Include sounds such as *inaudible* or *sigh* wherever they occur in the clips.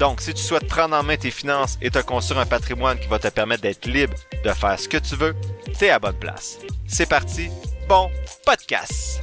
Donc, si tu souhaites prendre en main tes finances et te construire un patrimoine qui va te permettre d'être libre de faire ce que tu veux, t'es à bonne place. C'est parti, bon podcast!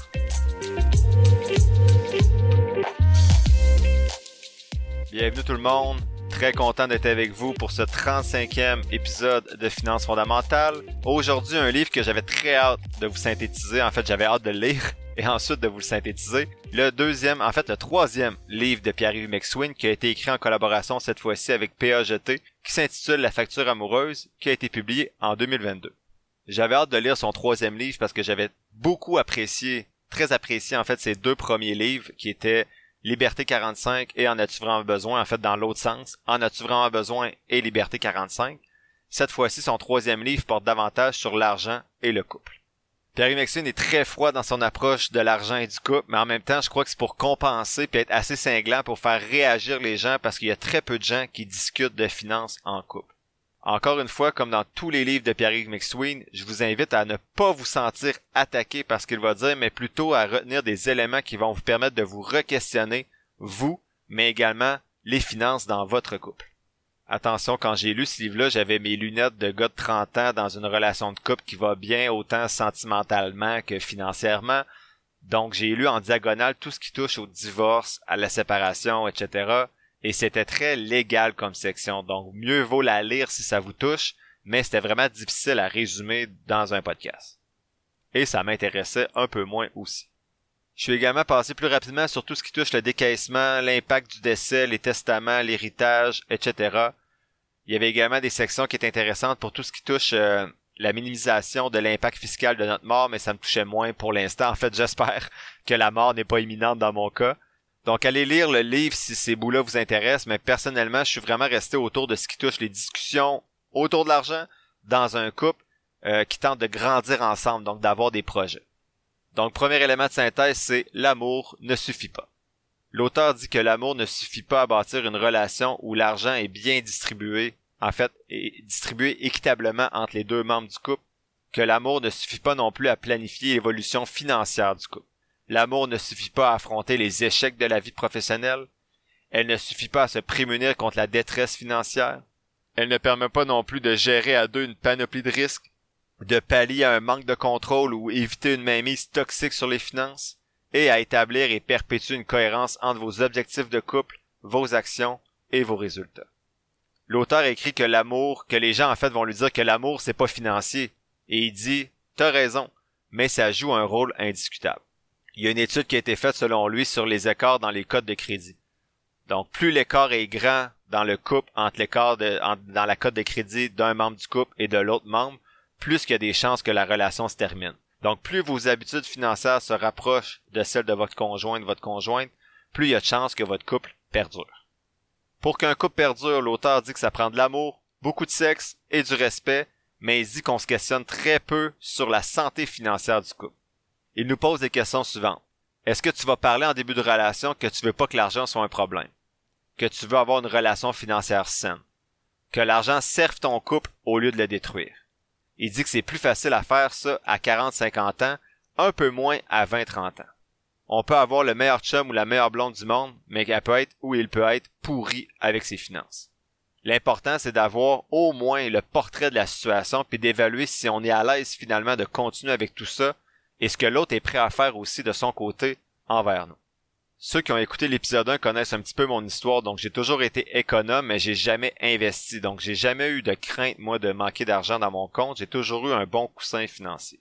Bienvenue tout le monde, très content d'être avec vous pour ce 35e épisode de Finances fondamentales. Aujourd'hui, un livre que j'avais très hâte de vous synthétiser, en fait j'avais hâte de lire et ensuite de vous le synthétiser. Le deuxième, en fait le troisième livre de Pierre-Yves McSween qui a été écrit en collaboration cette fois-ci avec PAGT qui s'intitule La facture amoureuse qui a été publié en 2022. J'avais hâte de lire son troisième livre parce que j'avais beaucoup apprécié, très apprécié en fait ses deux premiers livres qui étaient Liberté 45 et En as-tu vraiment besoin en fait dans l'autre sens, En as-tu vraiment besoin et Liberté 45. Cette fois-ci son troisième livre porte davantage sur l'argent et le couple. Pierre Maxine est très froid dans son approche de l'argent et du couple, mais en même temps, je crois que c'est pour compenser et être assez cinglant pour faire réagir les gens parce qu'il y a très peu de gens qui discutent de finances en couple. Encore une fois, comme dans tous les livres de Pierre-Yves McSween, je vous invite à ne pas vous sentir attaqué par ce qu'il va dire, mais plutôt à retenir des éléments qui vont vous permettre de vous re-questionner, vous, mais également les finances dans votre couple. Attention, quand j'ai lu ce livre-là, j'avais mes lunettes de gars de 30 ans dans une relation de couple qui va bien autant sentimentalement que financièrement. Donc j'ai lu en diagonale tout ce qui touche au divorce, à la séparation, etc. Et c'était très légal comme section. Donc mieux vaut la lire si ça vous touche, mais c'était vraiment difficile à résumer dans un podcast. Et ça m'intéressait un peu moins aussi. Je suis également passé plus rapidement sur tout ce qui touche le décaissement, l'impact du décès, les testaments, l'héritage, etc. Il y avait également des sections qui étaient intéressantes pour tout ce qui touche euh, la minimisation de l'impact fiscal de notre mort, mais ça me touchait moins pour l'instant. En fait, j'espère que la mort n'est pas imminente dans mon cas. Donc, allez lire le livre si ces bouts-là vous intéressent, mais personnellement, je suis vraiment resté autour de ce qui touche les discussions autour de l'argent dans un couple euh, qui tente de grandir ensemble, donc d'avoir des projets. Donc, premier élément de synthèse, c'est l'amour ne suffit pas. L'auteur dit que l'amour ne suffit pas à bâtir une relation où l'argent est bien distribué, en fait, est distribué équitablement entre les deux membres du couple, que l'amour ne suffit pas non plus à planifier l'évolution financière du couple. L'amour ne suffit pas à affronter les échecs de la vie professionnelle. Elle ne suffit pas à se prémunir contre la détresse financière. Elle ne permet pas non plus de gérer à deux une panoplie de risques de pallier à un manque de contrôle ou éviter une mainmise toxique sur les finances, et à établir et perpétuer une cohérence entre vos objectifs de couple, vos actions et vos résultats. L'auteur écrit que l'amour, que les gens en fait vont lui dire que l'amour c'est pas financier, et il dit, t'as raison, mais ça joue un rôle indiscutable. Il y a une étude qui a été faite selon lui sur les écarts dans les codes de crédit. Donc plus l'écart est grand dans le couple entre l'écart dans la cote de crédit d'un membre du couple et de l'autre membre, plus qu'il y a des chances que la relation se termine. Donc, plus vos habitudes financières se rapprochent de celles de votre conjoint, de votre conjointe, plus il y a de chances que votre couple perdure. Pour qu'un couple perdure, l'auteur dit que ça prend de l'amour, beaucoup de sexe et du respect, mais il dit qu'on se questionne très peu sur la santé financière du couple. Il nous pose des questions suivantes. Est-ce que tu vas parler en début de relation que tu veux pas que l'argent soit un problème? Que tu veux avoir une relation financière saine? Que l'argent serve ton couple au lieu de le détruire? Il dit que c'est plus facile à faire ça à 40-50 ans, un peu moins à 20-30 ans. On peut avoir le meilleur chum ou la meilleure blonde du monde, mais qu'elle peut être ou il peut être pourri avec ses finances. L'important, c'est d'avoir au moins le portrait de la situation puis d'évaluer si on est à l'aise finalement de continuer avec tout ça et ce que l'autre est prêt à faire aussi de son côté envers nous. Ceux qui ont écouté l'épisode 1 connaissent un petit peu mon histoire, donc j'ai toujours été économe, mais j'ai jamais investi. Donc j'ai jamais eu de crainte, moi, de manquer d'argent dans mon compte. J'ai toujours eu un bon coussin financier.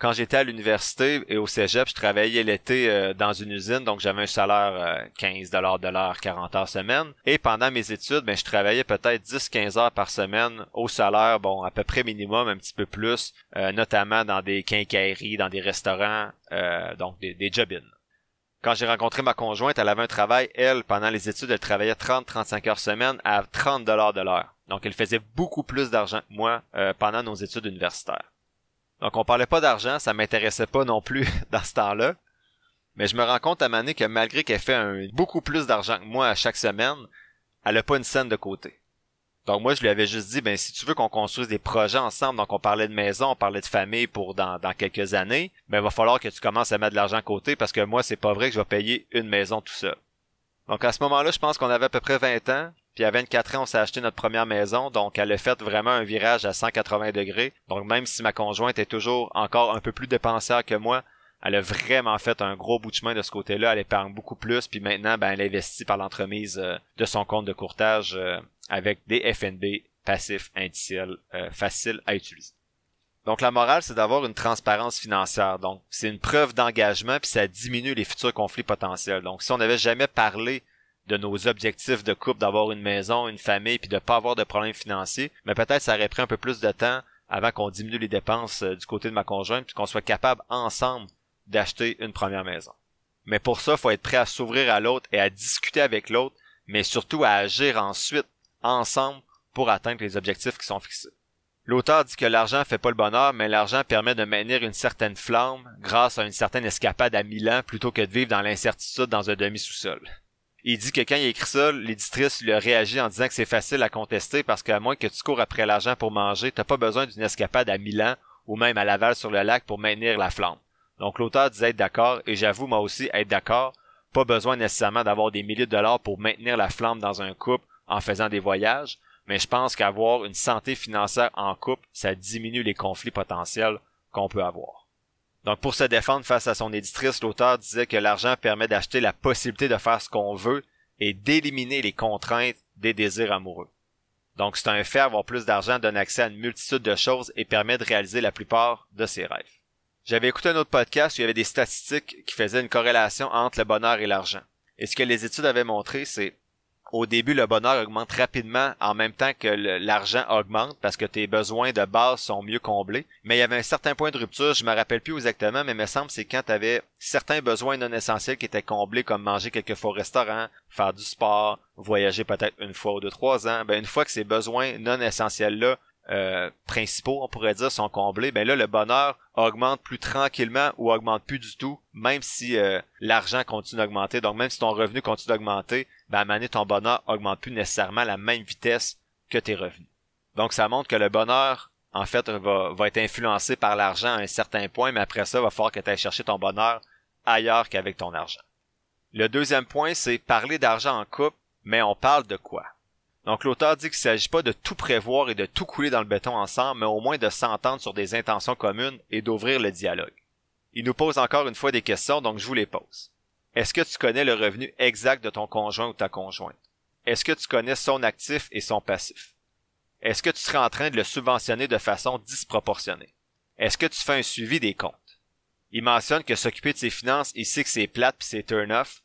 Quand j'étais à l'université et au cégep, je travaillais l'été euh, dans une usine, donc j'avais un salaire 15 dollars de l'heure, 40 heures semaine. Et pendant mes études, ben, je travaillais peut-être 10-15 heures par semaine au salaire, bon, à peu près minimum, un petit peu plus, euh, notamment dans des quincailleries, dans des restaurants, euh, donc des, des quand j'ai rencontré ma conjointe, elle avait un travail, elle, pendant les études, elle travaillait 30-35 heures semaine à 30 dollars de l'heure. Donc, elle faisait beaucoup plus d'argent que moi euh, pendant nos études universitaires. Donc, on parlait pas d'argent, ça m'intéressait pas non plus *laughs* dans ce temps-là. Mais je me rends compte à Mané que malgré qu'elle fait beaucoup plus d'argent que moi à chaque semaine, elle a pas une scène de côté. Donc moi, je lui avais juste dit, ben si tu veux qu'on construise des projets ensemble, donc on parlait de maison, on parlait de famille pour dans, dans quelques années, ben il va falloir que tu commences à mettre de l'argent à côté parce que moi, c'est pas vrai que je vais payer une maison tout seul. Donc à ce moment-là, je pense qu'on avait à peu près 20 ans, puis à 24 ans, on s'est acheté notre première maison, donc elle a fait vraiment un virage à 180 degrés. Donc même si ma conjointe est toujours encore un peu plus dépensière que moi, elle a vraiment fait un gros bout de chemin de ce côté-là. Elle épargne beaucoup plus, puis maintenant, ben, elle investit par l'entremise euh, de son compte de courtage euh, avec des FNB passifs indiciels euh, faciles à utiliser. Donc la morale, c'est d'avoir une transparence financière. Donc c'est une preuve d'engagement, puis ça diminue les futurs conflits potentiels. Donc si on n'avait jamais parlé de nos objectifs de couple, d'avoir une maison, une famille, puis de pas avoir de problèmes financiers, mais peut-être ça aurait pris un peu plus de temps avant qu'on diminue les dépenses du côté de ma conjointe, puis qu'on soit capable ensemble d'acheter une première maison. Mais pour ça, faut être prêt à s'ouvrir à l'autre et à discuter avec l'autre, mais surtout à agir ensuite, ensemble, pour atteindre les objectifs qui sont fixés. L'auteur dit que l'argent fait pas le bonheur, mais l'argent permet de maintenir une certaine flamme grâce à une certaine escapade à Milan plutôt que de vivre dans l'incertitude dans un demi-sous-sol. Il dit que quand il écrit ça, l'éditrice lui a réagi en disant que c'est facile à contester parce qu'à moins que tu cours après l'argent pour manger, t'as pas besoin d'une escapade à Milan ou même à Laval sur le lac pour maintenir la flamme. Donc l'auteur disait être d'accord, et j'avoue moi aussi être d'accord. Pas besoin nécessairement d'avoir des milliers de dollars pour maintenir la flamme dans un couple en faisant des voyages, mais je pense qu'avoir une santé financière en couple, ça diminue les conflits potentiels qu'on peut avoir. Donc pour se défendre face à son éditrice, l'auteur disait que l'argent permet d'acheter la possibilité de faire ce qu'on veut et d'éliminer les contraintes des désirs amoureux. Donc c'est un fait, avoir plus d'argent donne accès à une multitude de choses et permet de réaliser la plupart de ses rêves. J'avais écouté un autre podcast où il y avait des statistiques qui faisaient une corrélation entre le bonheur et l'argent. Et ce que les études avaient montré, c'est au début, le bonheur augmente rapidement en même temps que l'argent augmente parce que tes besoins de base sont mieux comblés. Mais il y avait un certain point de rupture, je me rappelle plus exactement, mais il me semble c'est quand tu avais certains besoins non essentiels qui étaient comblés comme manger quelques fois au restaurant, faire du sport, voyager peut-être une fois ou deux, trois ans. Ben, une fois que ces besoins non essentiels-là euh, principaux, on pourrait dire, sont comblés, ben là, le bonheur augmente plus tranquillement ou augmente plus du tout, même si euh, l'argent continue d'augmenter. Donc, même si ton revenu continue d'augmenter, ben, à un ton bonheur augmente plus nécessairement à la même vitesse que tes revenus. Donc, ça montre que le bonheur, en fait, va, va être influencé par l'argent à un certain point, mais après ça, il va falloir que tu ailles chercher ton bonheur ailleurs qu'avec ton argent. Le deuxième point, c'est parler d'argent en couple, mais on parle de quoi? Donc l'auteur dit qu'il ne s'agit pas de tout prévoir et de tout couler dans le béton ensemble, mais au moins de s'entendre sur des intentions communes et d'ouvrir le dialogue. Il nous pose encore une fois des questions, donc je vous les pose. Est-ce que tu connais le revenu exact de ton conjoint ou ta conjointe? Est-ce que tu connais son actif et son passif? Est-ce que tu serais en train de le subventionner de façon disproportionnée? Est-ce que tu fais un suivi des comptes? Il mentionne que s'occuper de ses finances, il sait que c'est plate puis c'est turn-off,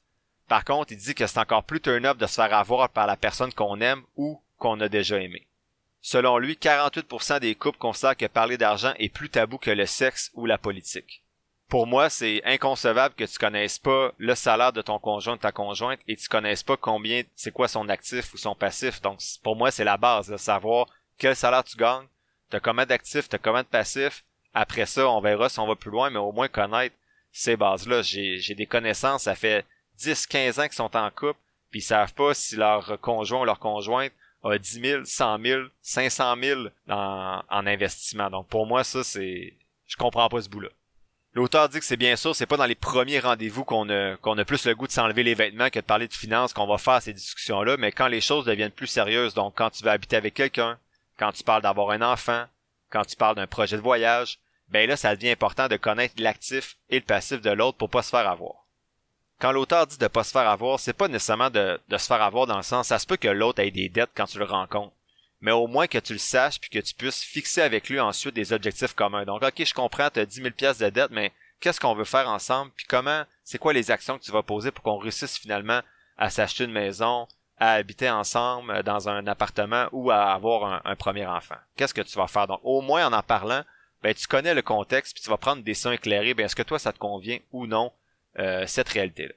par contre, il dit que c'est encore plus turn-up de se faire avoir par la personne qu'on aime ou qu'on a déjà aimé. Selon lui, 48% des couples considèrent que parler d'argent est plus tabou que le sexe ou la politique. Pour moi, c'est inconcevable que tu connaisses pas le salaire de ton conjoint ou ta conjointe et tu connaisses pas combien, c'est quoi son actif ou son passif. Donc, pour moi, c'est la base, de savoir quel salaire tu gagnes, t'as combien d'actifs, t'as combien de passifs. Après ça, on verra si on va plus loin, mais au moins connaître ces bases-là. J'ai des connaissances, ça fait 10, 15 ans qu'ils sont en couple, puis ils savent pas si leur conjoint ou leur conjointe a 10 000, 100 000, 500 000 en, en investissement. Donc pour moi, ça, c'est... Je comprends pas ce bout-là. L'auteur dit que c'est bien sûr, c'est pas dans les premiers rendez-vous qu'on a, qu'on a plus le goût de s'enlever les vêtements que de parler de finances qu'on va faire ces discussions-là, mais quand les choses deviennent plus sérieuses, donc quand tu vas habiter avec quelqu'un, quand tu parles d'avoir un enfant, quand tu parles d'un projet de voyage, ben là, ça devient important de connaître l'actif et le passif de l'autre pour pas se faire avoir quand l'auteur dit de pas se faire avoir, c'est pas nécessairement de, de se faire avoir dans le sens, ça se peut que l'autre ait des dettes quand tu le rencontres. Mais au moins que tu le saches puis que tu puisses fixer avec lui ensuite des objectifs communs. Donc, ok, je comprends, tu as 10 000 pièces de dette, mais qu'est-ce qu'on veut faire ensemble? Puis comment, c'est quoi les actions que tu vas poser pour qu'on réussisse finalement à s'acheter une maison, à habiter ensemble dans un appartement ou à avoir un, premier enfant? Qu'est-ce que tu vas faire? Donc, au moins en en parlant, ben, tu connais le contexte puis tu vas prendre des décision éclairées. Ben, est-ce que toi, ça te convient ou non euh, cette réalité-là.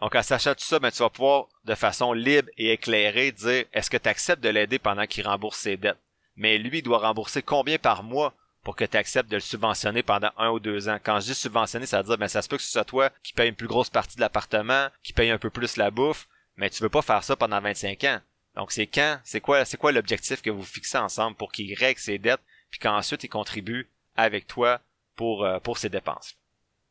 Donc, en sachant tout ça, ben, tu vas pouvoir, de façon libre et éclairée, dire est-ce que tu acceptes de l'aider pendant qu'il rembourse ses dettes? Mais lui, il doit rembourser combien par mois pour que tu acceptes de le subventionner pendant un ou deux ans? Quand je dis subventionner, ça veut dire ben ça se peut que ce soit toi qui paye une plus grosse partie de l'appartement, qui paye un peu plus la bouffe, mais tu veux pas faire ça pendant 25 ans. Donc c'est quand, c'est quoi, c'est quoi l'objectif que vous fixez ensemble pour qu'il règle ses dettes, puis qu'ensuite il contribue avec toi pour euh, pour ses dépenses?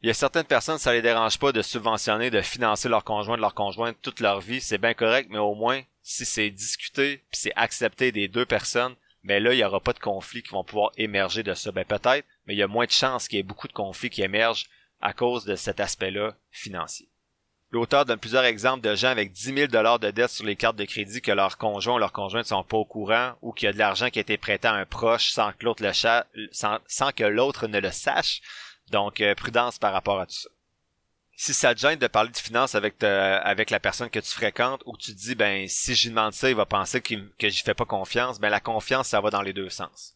Il y a certaines personnes, ça les dérange pas de subventionner, de financer leur conjoint, de leur conjointe toute leur vie, c'est bien correct, mais au moins si c'est discuté, puis c'est accepté des deux personnes, mais là, il n'y aura pas de conflits qui vont pouvoir émerger de ça. Ben peut-être, mais il y a moins de chances qu'il y ait beaucoup de conflits qui émergent à cause de cet aspect-là financier. L'auteur donne plusieurs exemples de gens avec 10 000 dollars de dettes sur les cartes de crédit que leurs conjoints ou leurs conjointes sont pas au courant ou qu'il y a de l'argent qui a été prêté à un proche sans que l'autre le sans, que l'autre ne le sache. Donc, euh, prudence par rapport à tout ça si ça te gêne de parler de finances avec avec la personne que tu fréquentes ou que tu te dis ben si j'y demande ça, il va penser que j'y fais pas confiance, ben la confiance ça va dans les deux sens.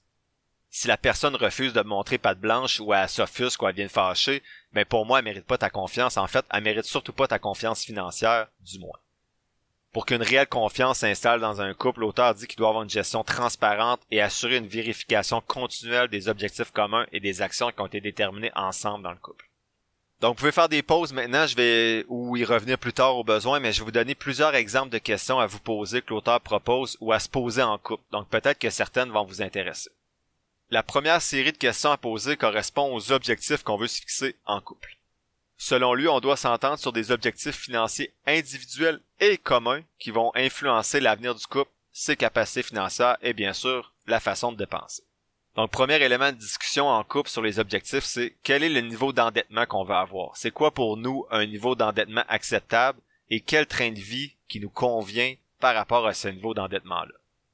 Si la personne refuse de montrer patte blanche ou elle s'offusque ou elle vient fâcher, ben pour moi elle mérite pas ta confiance. En fait, elle mérite surtout pas ta confiance financière, du moins. Pour qu'une réelle confiance s'installe dans un couple, l'auteur dit qu'il doit avoir une gestion transparente et assurer une vérification continuelle des objectifs communs et des actions qui ont été déterminées ensemble dans le couple. Donc, vous pouvez faire des pauses maintenant, je vais ou y revenir plus tard au besoin, mais je vais vous donner plusieurs exemples de questions à vous poser que l'auteur propose ou à se poser en couple. Donc, peut-être que certaines vont vous intéresser. La première série de questions à poser correspond aux objectifs qu'on veut se fixer en couple. Selon lui, on doit s'entendre sur des objectifs financiers individuels et communs qui vont influencer l'avenir du couple, ses capacités financières et bien sûr la façon de dépenser. Donc, premier élément de discussion en couple sur les objectifs, c'est quel est le niveau d'endettement qu'on veut avoir? C'est quoi pour nous un niveau d'endettement acceptable et quel train de vie qui nous convient par rapport à ce niveau d'endettement-là?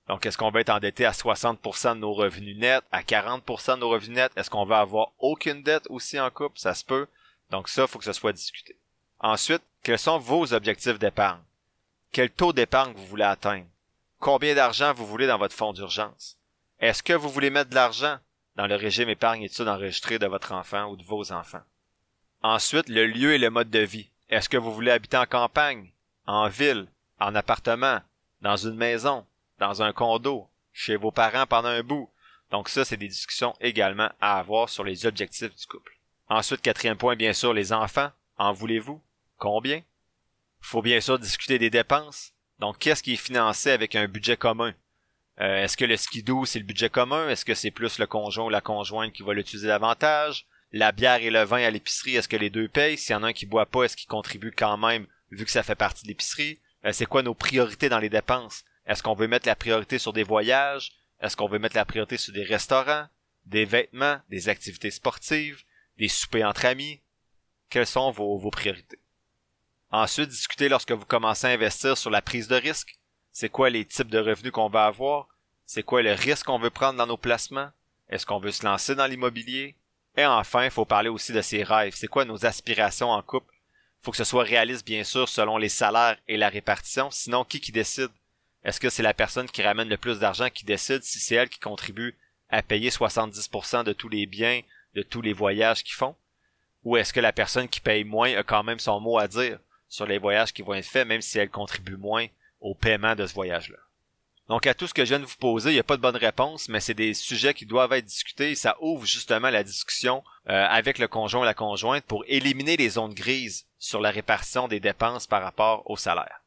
Donc, est-ce qu'on va être endetté à 60% de nos revenus nets, à 40% de nos revenus nets? Est-ce qu'on va avoir aucune dette aussi en couple? Ça se peut. Donc ça, il faut que ce soit discuté. Ensuite, quels sont vos objectifs d'épargne? Quel taux d'épargne vous voulez atteindre? Combien d'argent vous voulez dans votre fonds d'urgence? Est-ce que vous voulez mettre de l'argent dans le régime épargne études enregistré de votre enfant ou de vos enfants? Ensuite, le lieu et le mode de vie. Est-ce que vous voulez habiter en campagne, en ville, en appartement, dans une maison, dans un condo, chez vos parents pendant un bout? Donc ça, c'est des discussions également à avoir sur les objectifs du couple. Ensuite, quatrième point, bien sûr, les enfants. En voulez-vous? Combien? Faut bien sûr discuter des dépenses. Donc, qu'est-ce qui est financé avec un budget commun? Euh, est-ce que le skidoo, c'est le budget commun? Est-ce que c'est plus le conjoint ou la conjointe qui va l'utiliser davantage? La bière et le vin à l'épicerie, est-ce que les deux payent? S'il y en a un qui boit pas, est-ce qu'il contribue quand même, vu que ça fait partie de l'épicerie? Euh, c'est quoi nos priorités dans les dépenses? Est-ce qu'on veut mettre la priorité sur des voyages? Est-ce qu'on veut mettre la priorité sur des restaurants, des vêtements, des activités sportives, des soupers entre amis? Quelles sont vos, priorités? Ensuite, discutez lorsque vous commencez à investir sur la prise de risque. C'est quoi les types de revenus qu'on va avoir, c'est quoi le risque qu'on veut prendre dans nos placements, est-ce qu'on veut se lancer dans l'immobilier, et enfin, il faut parler aussi de ses rêves, c'est quoi nos aspirations en couple? Faut que ce soit réaliste bien sûr selon les salaires et la répartition, sinon qui qui décide? Est-ce que c'est la personne qui ramène le plus d'argent qui décide? Si c'est elle qui contribue à payer 70% de tous les biens, de tous les voyages qu'ils font? Ou est-ce que la personne qui paye moins a quand même son mot à dire sur les voyages qui vont être faits même si elle contribue moins au paiement de ce voyage-là? Donc à tout ce que je viens de vous poser, il n'y a pas de bonne réponse, mais c'est des sujets qui doivent être discutés et ça ouvre justement la discussion euh, avec le conjoint ou la conjointe pour éliminer les zones grises sur la répartition des dépenses par rapport au salaire.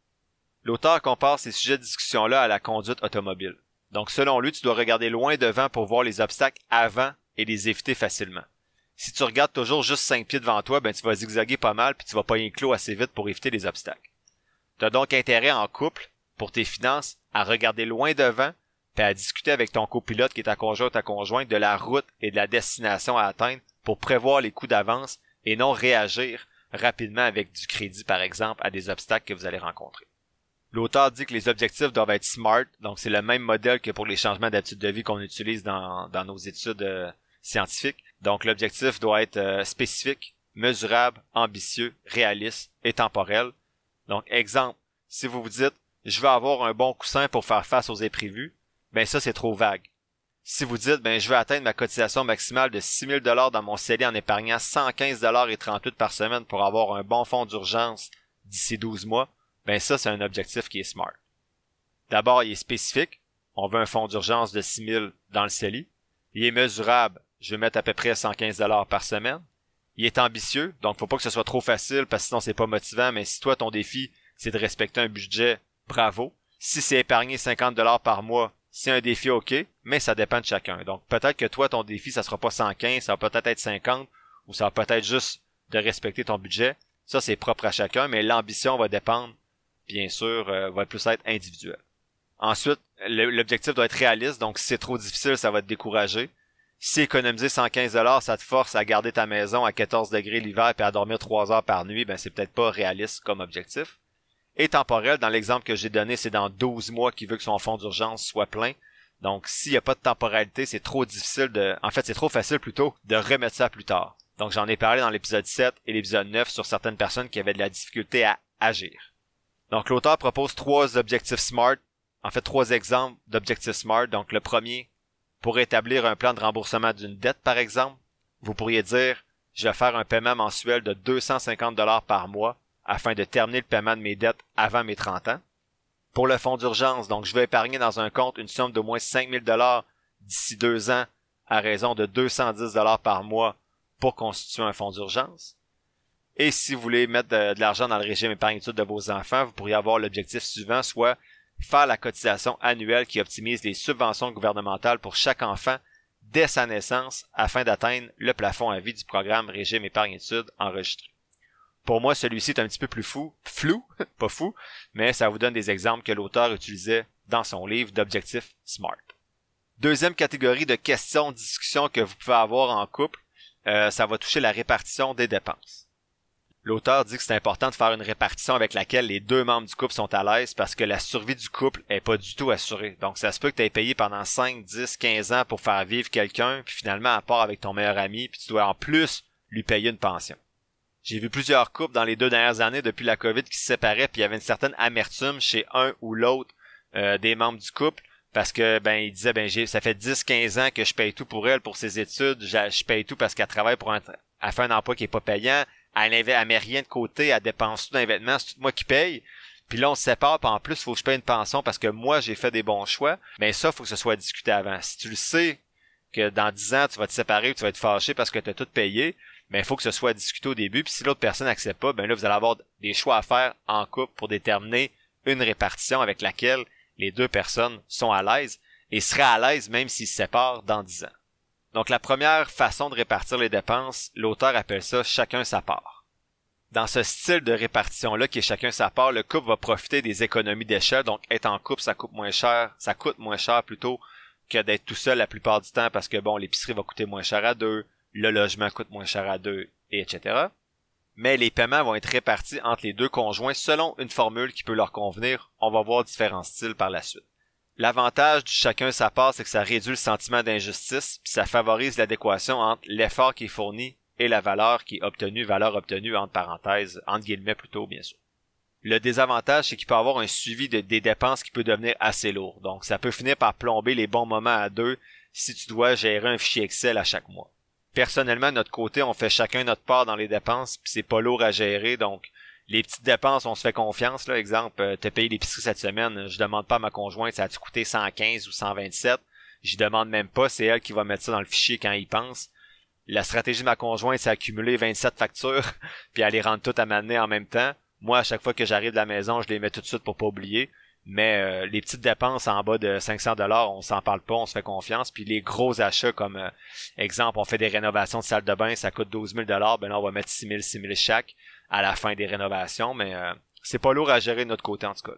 L'auteur compare ces sujets de discussion-là à la conduite automobile. Donc selon lui, tu dois regarder loin devant pour voir les obstacles avant et les éviter facilement. Si tu regardes toujours juste cinq pieds devant toi, ben tu vas zigzaguer pas mal puis tu vas pas clos assez vite pour éviter les obstacles. Tu as donc intérêt en couple, pour tes finances, à regarder loin devant, puis à discuter avec ton copilote qui est ta conjointe ou ta conjointe de la route et de la destination à atteindre pour prévoir les coûts d'avance et non réagir rapidement avec du crédit, par exemple, à des obstacles que vous allez rencontrer. L'auteur dit que les objectifs doivent être SMART, donc c'est le même modèle que pour les changements d'habitude de vie qu'on utilise dans, dans, nos études scientifiques. Donc l'objectif doit être euh, spécifique, mesurable, ambitieux, réaliste et temporel. Donc, exemple, si vous vous dites, je veux avoir un bon coussin pour faire face aux imprévus, ben ça, c'est trop vague. Si vous dites, ben, je veux atteindre ma cotisation maximale de 6000 dollars dans mon CELI en épargnant 115 dollars et 38 par semaine pour avoir un bon fonds d'urgence d'ici 12 mois, ben ça, c'est un objectif qui est smart. D'abord, il est spécifique. On veut un fonds d'urgence de 6 000 dans le CELI. Il est mesurable. Je vais mettre à peu près 115 dollars par semaine. Il est ambitieux, donc faut pas que ce soit trop facile parce que sinon c'est pas motivant, mais si toi ton défi c'est de respecter un budget, bravo. Si c'est épargner 50 dollars par mois, c'est un défi ok, mais ça dépend de chacun. Donc peut-être que toi ton défi ça sera pas 115, ça va peut-être être 50 ou ça va peut-être juste de respecter ton budget. Ça c'est propre à chacun, mais l'ambition va dépendre, bien sûr, euh, va plus être individuelle. Ensuite, l'objectif doit être réaliste, donc si c'est trop difficile, ça va te décourager. Si économiser 115 dollars, ça te force à garder ta maison à 14 degrés l'hiver et à dormir 3 heures par nuit, ben c'est peut-être pas réaliste comme objectif. Et temporel, dans l'exemple que j'ai donné, c'est dans 12 mois qu'il veut que son fonds d'urgence soit plein. Donc s'il n'y a pas de temporalité, c'est trop difficile de en fait, c'est trop facile plutôt de remettre ça plus tard. Donc j'en ai parlé dans l'épisode 7 et l'épisode 9 sur certaines personnes qui avaient de la difficulté à agir. Donc l'auteur propose trois objectifs SMART, en fait trois exemples d'objectifs SMART. Donc le premier, pour établir un plan de remboursement d'une dette, par exemple, vous pourriez dire, je vais faire un paiement mensuel de 250 dollars par mois afin de terminer le paiement de mes dettes avant mes 30 ans. Pour le fonds d'urgence, donc je vais épargner dans un compte une somme d'au moins 5000 dollars d'ici deux ans à raison de 210 dollars par mois pour constituer un fonds d'urgence. Et si vous voulez mettre de, l'argent dans le régime épargne de vos enfants, vous pourriez avoir l'objectif suivant, soit faire la cotisation annuelle qui optimise les subventions gouvernementales pour chaque enfant dès sa naissance afin d'atteindre le plafond à vie du programme Régime épargne études enregistré. Pour moi, celui-ci est un petit peu plus fou, flou, *laughs* pas fou, mais ça vous donne des exemples que l'auteur utilisait dans son livre d'objectifs SMART. Deuxième catégorie de questions, discussions que vous pouvez avoir en couple, euh, ça va toucher la répartition des dépenses. L'auteur dit que c'est important de faire une répartition avec laquelle les deux membres du couple sont à l'aise parce que la survie du couple est pas du tout assurée. Donc ça se peut que tu aies payé pendant 5, 10, 15 ans pour faire vivre quelqu'un, puis finalement à part avec ton meilleur ami, puis tu dois en plus lui payer une pension. J'ai vu plusieurs couples dans les deux dernières années depuis la COVID qui se séparaient, puis il y avait une certaine amertume chez un ou l'autre euh, des membres du couple parce que ben il disait ben ça fait 10 15 ans que je paye tout pour elle pour ses études, je, paye tout parce qu'elle travaille pour un elle fait un emploi qui est pas payant, elle, elle met rien de côté, elle dépense tout dans les vêtements, c'est tout moi qui paye. Puis là, on se sépare, puis en plus, faut que je paye une pension parce que moi, j'ai fait des bons choix. Mais ça, faut que ce soit discuté avant. Si tu le sais que dans 10 ans, tu vas te séparer, tu vas être fâché parce que tu as tout payé, mais il faut que ce soit discuté au début. Puis si l'autre personne n'accepte pas, ben là, vous allez avoir des choix à faire en couple pour déterminer une répartition avec laquelle les deux personnes sont à l'aise et seraient à l'aise même s'ils se séparent dans 10 ans. Donc la première façon de répartir les dépenses, l'auteur appelle ça chacun sa part. Dans ce style de répartition-là qui est chacun sa part, le couple va profiter des économies d'échelle, donc être en couple, ça coûte moins cher, ça coûte moins cher plutôt que d'être tout seul la plupart du temps parce que bon, l'épicerie va coûter moins cher à deux, le logement coûte moins cher à deux, et etc. Mais les paiements vont être répartis entre les deux conjoints selon une formule qui peut leur convenir. On va voir différents styles par la suite. L'avantage du chacun sa part, c'est que ça réduit le sentiment d'injustice, puis ça favorise l'adéquation entre l'effort qui est fourni et la valeur qui est obtenue, valeur obtenue entre parenthèses, entre guillemets plutôt, bien sûr. Le désavantage, c'est qu'il peut avoir un suivi de, des dépenses qui peut devenir assez lourd. Donc, ça peut finir par plomber les bons moments à deux si tu dois gérer un fichier Excel à chaque mois. Personnellement, de notre côté, on fait chacun notre part dans les dépenses, puis c'est pas lourd à gérer, donc les petites dépenses, on se fait confiance. Là. Exemple, euh, t'as payé l'épicerie cette semaine, je demande pas à ma conjointe, ça a-tu coûté 115 ou 127. J'y demande même pas, c'est elle qui va mettre ça dans le fichier quand il pense. La stratégie de ma conjointe, c'est accumuler 27 factures, *laughs* puis aller rendre toutes à m'amener en même temps. Moi, à chaque fois que j'arrive de la maison, je les mets tout de suite pour pas oublier. Mais euh, les petites dépenses en bas de 500 dollars, on s'en parle pas, on se fait confiance. Puis les gros achats comme euh, exemple, on fait des rénovations de salle de bain, ça coûte 12 000 dollars, ben là on va mettre 6 000, 6 000 chaque à la fin des rénovations, mais euh, c'est pas lourd à gérer de notre côté en tout cas.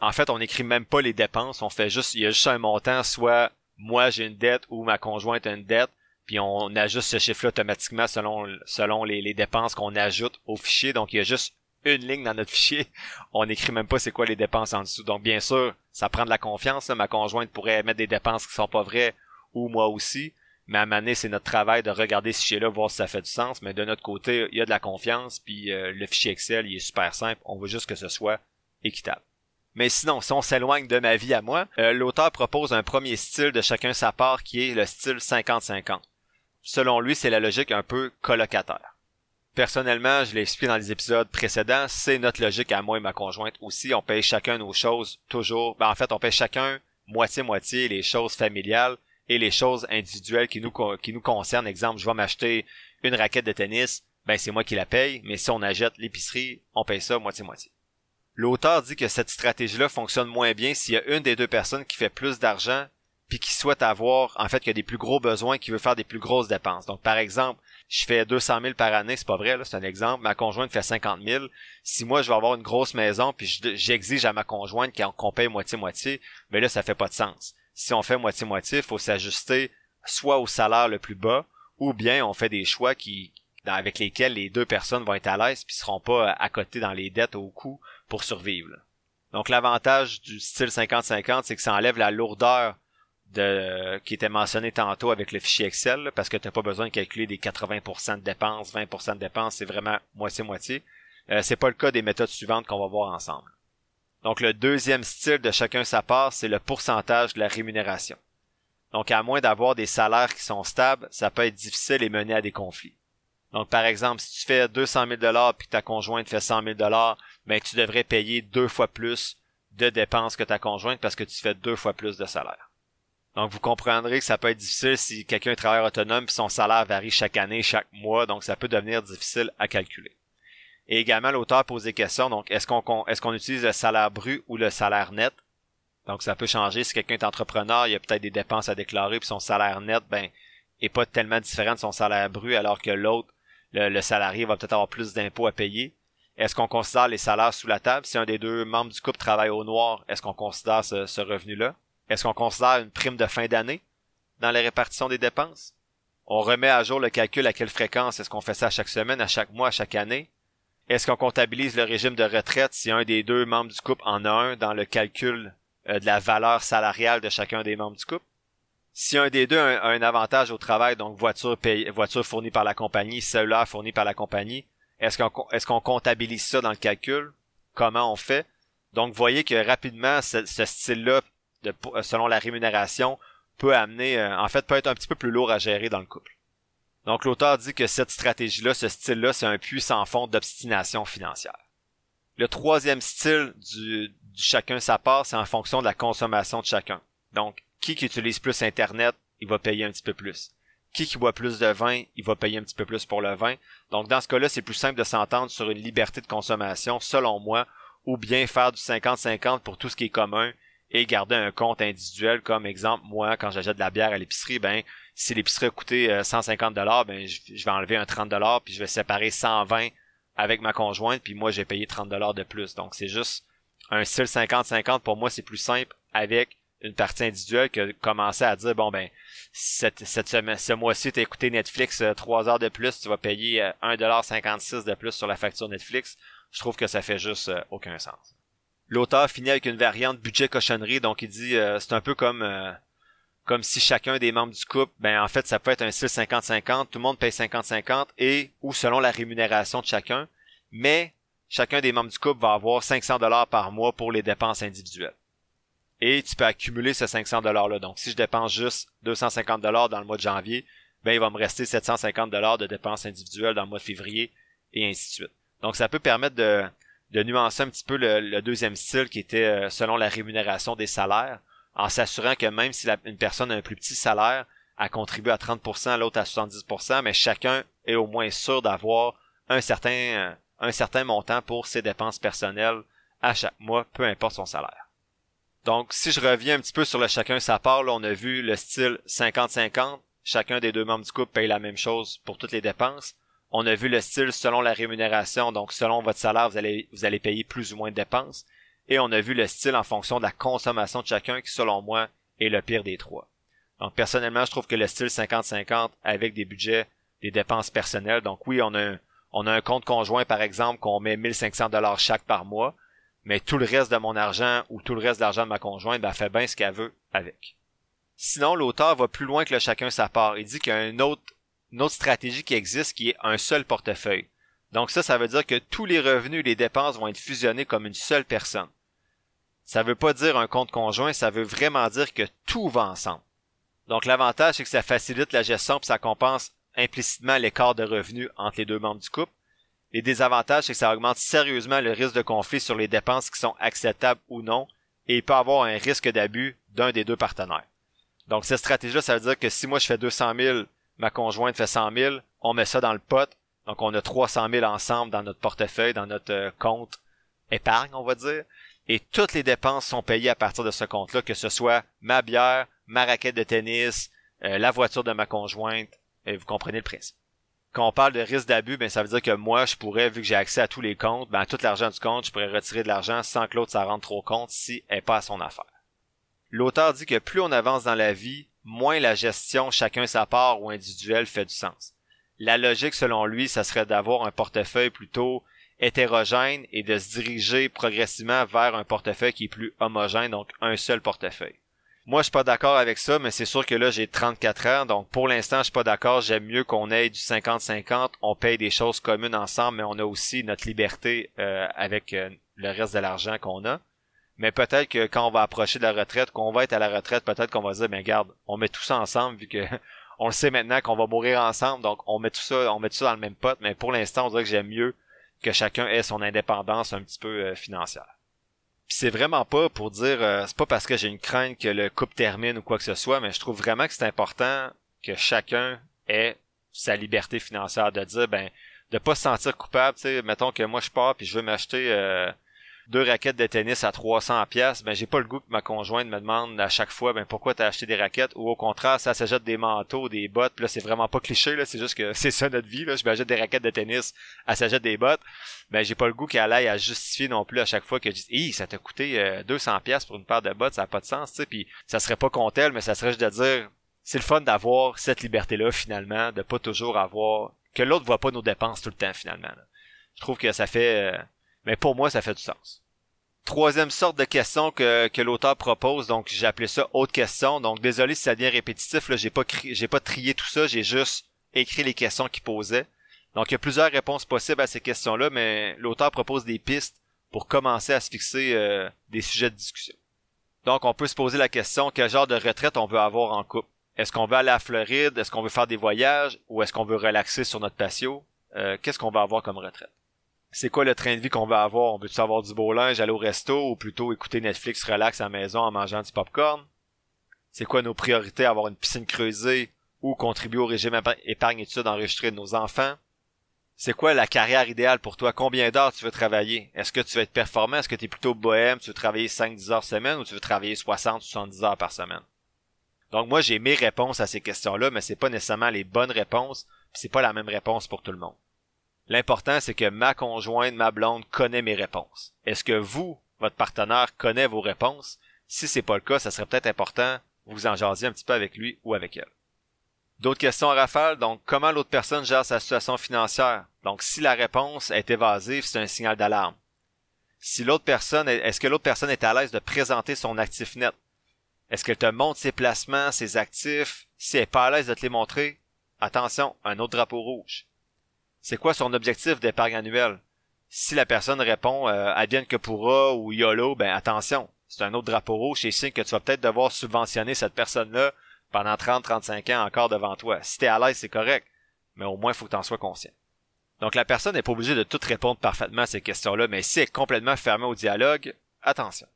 En fait, on n'écrit même pas les dépenses, on fait juste, il y a juste un montant, soit moi j'ai une dette ou ma conjointe a une dette, puis on ajuste ce chiffre-là automatiquement selon selon les, dépenses qu'on ajoute au fichier. Donc il y a juste une ligne dans notre fichier. *laughs* On n'écrit même pas c'est quoi les dépenses en dessous. Donc bien sûr, ça prend de la confiance. Ma conjointe pourrait mettre des dépenses qui sont pas vraies ou moi aussi. Mais à un c'est notre travail de regarder ce fichier-là, voir si ça fait du sens. Mais de notre côté, il y a de la confiance, puis euh, le fichier Excel, il est super simple. On veut juste que ce soit équitable. Mais sinon, si on s'éloigne de ma vie à moi, euh, l'auteur propose un premier style de chacun sa part qui est le style 50-50. Selon lui, c'est la logique un peu colocataire. Personnellement, je l'ai expliqué dans les épisodes précédents, c'est notre logique à moi et ma conjointe aussi. On paye chacun nos choses toujours. Ben, en fait, on paye chacun moitié-moitié les choses familiales et les choses individuelles qui nous, qui nous concernent. Exemple, je vais m'acheter une raquette de tennis, ben c'est moi qui la paye, mais si on achète l'épicerie, on paye ça moitié-moitié. L'auteur dit que cette stratégie-là fonctionne moins bien s'il y a une des deux personnes qui fait plus d'argent puis qui souhaite avoir, en fait, qui a des plus gros besoins, qui veut faire des plus grosses dépenses. Donc, par exemple, je fais 200 000 par année, c'est pas vrai, c'est un exemple. Ma conjointe fait 50 000. Si moi, je vais avoir une grosse maison, puis j'exige à ma conjointe qu'on paye moitié-moitié, mais là, ça fait pas de sens. Si on fait moitié-moitié, il faut s'ajuster soit au salaire le plus bas, ou bien on fait des choix qui avec lesquels les deux personnes vont être à l'aise puis seront pas à côté dans les dettes au coût pour survivre. Donc l'avantage du style 50-50, c'est que ça enlève la lourdeur de qui était mentionné tantôt avec le fichier Excel parce que tu n'as pas besoin de calculer des 80% de dépenses, 20% de dépenses, c'est vraiment moitié-moitié. Euh, c'est pas le cas des méthodes suivantes qu'on va voir ensemble. Donc le deuxième style de chacun sa part, c'est le pourcentage de la rémunération. Donc à moins d'avoir des salaires qui sont stables, ça peut être difficile et mener à des conflits. Donc par exemple, si tu fais 200 000 dollars puis ta conjointe fait 100 000 dollars, ben tu devrais payer deux fois plus de dépenses que ta conjointe parce que tu fais deux fois plus de salaire. Donc, vous comprendrez que ça peut être difficile si quelqu'un est travailleur autonome et son salaire varie chaque année, chaque mois, donc ça peut devenir difficile à calculer. Et également, l'auteur pose des questions, donc est-ce qu'on est-ce qu'on utilise le salaire brut ou le salaire net? Donc, ça peut changer. Si quelqu'un est entrepreneur, il y a peut-être des dépenses à déclarer, puis son salaire net, ben, est pas tellement différent de son salaire brut, alors que l'autre, le, salarié va peut-être avoir plus d'impôts à payer. Est-ce qu'on considère les salaires sous la table? Si un des deux membres du couple travaille au noir, est-ce qu'on considère ce revenu-là? Est-ce qu'on considère une prime de fin d'année dans la répartition des dépenses? On remet à jour le calcul à quelle fréquence? Est-ce qu'on fait ça chaque semaine, à chaque mois, à chaque année? Est-ce qu'on comptabilise le régime de retraite si un des deux membres du couple en a un dans le calcul euh, de la valeur salariale de chacun des membres du couple? Si un des deux a un, avantage au travail, donc voiture, voiture fournie par la compagnie, cellulaire fourni par la compagnie, est-ce qu'on comptabilise ça dans le calcul? Comment on fait? Donc, voyez que rapidement, ce style-là euh, selon la rémunération peut amener, euh, en fait, peut être un petit peu plus lourd à gérer dans le couple. Donc l'auteur dit que cette stratégie-là, ce style-là, c'est un puissant fond d'obstination financière. Le troisième style du, chacun sa part, c'est en fonction de la consommation de chacun. Donc, qui qui utilise plus Internet, il va payer un petit peu plus. Qui qui boit plus de vin, il va payer un petit peu plus pour le vin. Donc, dans ce cas-là, c'est plus simple de s'entendre sur une liberté de consommation, selon moi, ou bien faire du 50-50 pour tout ce qui est commun et garder un compte individuel comme exemple moi quand j'achète de la bière à l'épicerie ben si l'épicerie a coûté 150 euh, dollars ben je, vais enlever un 30 dollars puis je vais séparer 120 avec ma conjointe puis moi j'ai payé 30 dollars de plus. Donc c'est juste un style 50-50 pour moi c'est plus simple avec une partie individuelle que commencer à dire bon ben cette, semaine ce mois-ci t'as écouté Netflix euh, trois 3 heures de plus tu vas payer 1,56$ euh, de plus sur la facture Netflix. Je trouve que ça fait juste aucun sens. L'auteur finit avec une variante budget cochonnerie, donc il dit euh, c'est un peu comme euh, comme si chacun des membres du couple, ben en fait ça peut être un style 50-50, tout le monde paye 50-50 et ou selon la rémunération de chacun, mais chacun des membres du couple va avoir 500 dollars par mois pour les dépenses individuelles. Et tu peux accumuler ces 500 dollars là. Donc si je dépense juste 250 dollars dans le mois de janvier, ben il va me rester 750 dollars de dépenses individuelles dans le mois de février et ainsi de suite. Donc ça peut permettre de de nuancer un petit peu le, deuxième style qui était euh, selon la rémunération des salaires, en s'assurant que même si une personne a un plus petit salaire, a contribué à 30%, l'autre à 70%, mais chacun est au moins sûr d'avoir un certain, euh, un certain montant pour ses dépenses personnelles à chaque mois, peu importe son salaire. Donc, si je reviens un petit peu sur le chacun sa part, là, on a vu le style 50-50, chacun des deux membres du couple paye la même chose pour toutes les dépenses. On a vu le style selon la rémunération, donc selon votre salaire, vous allez payer plus ou moins de dépenses. Et on a vu le style en fonction de la consommation de chacun, qui selon moi est le pire des trois. Donc personnellement, je trouve que le style 50-50 avec des budgets, des dépenses personnelles, donc oui, on a un, on a un compte conjoint par exemple qu'on met 1500 dollars chaque par mois, mais tout le reste de mon argent ou tout le reste de l'argent de ma conjointe, ben, fait bien ce qu'elle veut avec. Sinon, l'auteur va plus loin que le chacun sa part. Il dit qu'il y a un autre une autre stratégie qui existe qui est un seul portefeuille. Donc ça, ça veut dire que tous les revenus et les dépenses vont être fusionnés comme une seule personne. Ça veut pas dire un compte conjoint, ça veut vraiment dire que tout va ensemble. Donc l'avantage, c'est que ça facilite la gestion et ça compense implicitement l'écart de revenus entre les deux membres du couple. Les désavantages, c'est que ça augmente sérieusement le risque de conflit sur les dépenses qui sont acceptables ou non, et il peut avoir un risque d'abus d'un des deux partenaires. Donc cette stratégie-là, ça veut dire que si moi je fais 200 000, ma conjointe fait 100 000, on met ça dans le pot, donc on a 300 000 ensemble dans notre portefeuille, dans notre euh, compte épargne, on va dire, et toutes les dépenses sont payées à partir de ce compte-là, que ce soit ma bière, ma raquette de tennis, euh, la voiture de ma conjointe, et vous comprenez le principe. Quand on parle de risque d'abus, ben ça veut dire que moi, je pourrais, vu que j'ai accès à tous les comptes, ben à tout l'argent du compte, je pourrais retirer de l'argent sans que l'autre ça rentre trop compte si elle n'est pas son affaire. L'auteur dit que plus on avance dans la vie, moins la gestion chacun sa part ou individuelle fait du sens. La logique, selon lui, ça serait d'avoir un portefeuille plutôt hétérogène et de se diriger progressivement vers un portefeuille qui est plus homogène, donc un seul portefeuille. Moi, je suis pas d'accord avec ça, mais c'est sûr que là, j'ai 34 ans, donc pour l'instant, je suis pas d'accord. J'aime mieux qu'on ait du 50-50. On paye des choses communes ensemble, mais on a aussi notre liberté euh, avec euh, le reste de l'argent qu'on a. Mais peut-être que quand on va approcher de la retraite, qu'on va être à la retraite, peut-être qu'on va dire, ben garde, on met tout ça ensemble, vu que *laughs* on le sait maintenant qu'on va mourir ensemble, donc on met tout ça, on met tout ça dans le même pot. Mais pour l'instant, on dirait que j'aime mieux que chacun ait son indépendance un petit peu euh, financière. C'est vraiment pas pour dire euh, c'est pas parce que j'ai une crainte que le couple termine ou quoi que ce soit, mais je trouve vraiment que c'est important que chacun ait sa liberté financière de dire ben de pas se sentir coupable, tu sais, mettons que moi je pars puis je veux m'acheter euh, deux raquettes de tennis à 300 pièces, ben j'ai pas le goût que ma conjointe me demande à chaque fois ben pourquoi t'as acheté des raquettes? Ou au contraire ça s'achète des manteaux, des bottes, puis là c'est vraiment pas cliché là, c'est juste que *laughs* c'est ça notre vie là, je m'achète des raquettes de tennis, elle s'achète des bottes, ben j'ai pas le goût qu'elle aille à justifier non plus à chaque fois que je dis ça t'a coûté 200 euh, pièces pour une paire de bottes, ça a pas de sens, tu sais, puis ça serait pas contre elle, mais ça serait juste de dire c'est le fun d'avoir cette liberté là finalement, de pas toujours avoir que l'autre voit pas nos dépenses tout le temps finalement. Je trouve que ça fait euh, mais pour moi, ça fait du sens. Troisième sorte de question que, l'auteur propose, donc j'ai appelé ça autre question. Donc désolé si ça devient répétitif, là, j'ai pas j'ai pas trié tout ça, j'ai juste écrit les questions qu'il posait. Donc il y a plusieurs réponses possibles à ces questions-là, mais l'auteur propose des pistes pour commencer à se fixer euh, des sujets de discussion. Donc on peut se poser la question quel genre de retraite on veut avoir en couple? Est-ce qu'on veut aller à Floride, est-ce qu'on veut faire des voyages, ou est-ce qu'on veut relaxer sur notre patio? Euh, qu'est-ce qu'on va avoir comme retraite? C'est quoi le train de vie qu'on va avoir? On veut-tu avoir du beau linge, aller au resto ou plutôt écouter Netflix relax à la maison en mangeant du popcorn? C'est quoi nos priorités? Avoir une piscine creusée ou contribuer au régime épargne études enregistré de nos enfants? C'est quoi la carrière idéale pour toi? Combien d'heures tu veux travailler? Est-ce que tu veux être performant? Est-ce que tu es plutôt bohème? Tu veux travailler 5-10 heures semaine ou tu veux travailler 60-70 heures par semaine? Donc moi, j'ai mes réponses à ces questions-là, mais c'est pas nécessairement les bonnes réponses, c'est pas la même réponse pour tout le monde. L'important, c'est que ma conjointe, ma blonde, connaît mes réponses. Est-ce que vous, votre partenaire, connaît vos réponses? Si c'est pas le cas, ça serait peut-être important vous en jasiez un petit peu avec lui ou avec elle. D'autres questions à rafale? Donc, comment l'autre personne gère sa situation financière? Donc, si la réponse est évasive, c'est un signal d'alarme. Si l'autre personne, est-ce que l'autre personne est à l'aise de présenter son actif net? Est-ce qu'elle te montre ses placements, ses actifs? Si elle est pas à l'aise de te les montrer, attention, un autre drapeau rouge. C'est quoi son objectif d'épargne annuelle? Si la personne répond euh, advienne que ou YOLO, ben attention, c'est un autre drapeau rouge et signe que tu vas peut-être devoir subventionner cette personne-là pendant 30-35 ans encore devant toi. Si t'es à l'aise, c'est correct, mais au moins il faut que t'en sois conscient. Donc la personne n'est pas obligée de tout répondre parfaitement à ces questions-là, mais si elle est complètement fermée au dialogue, attention.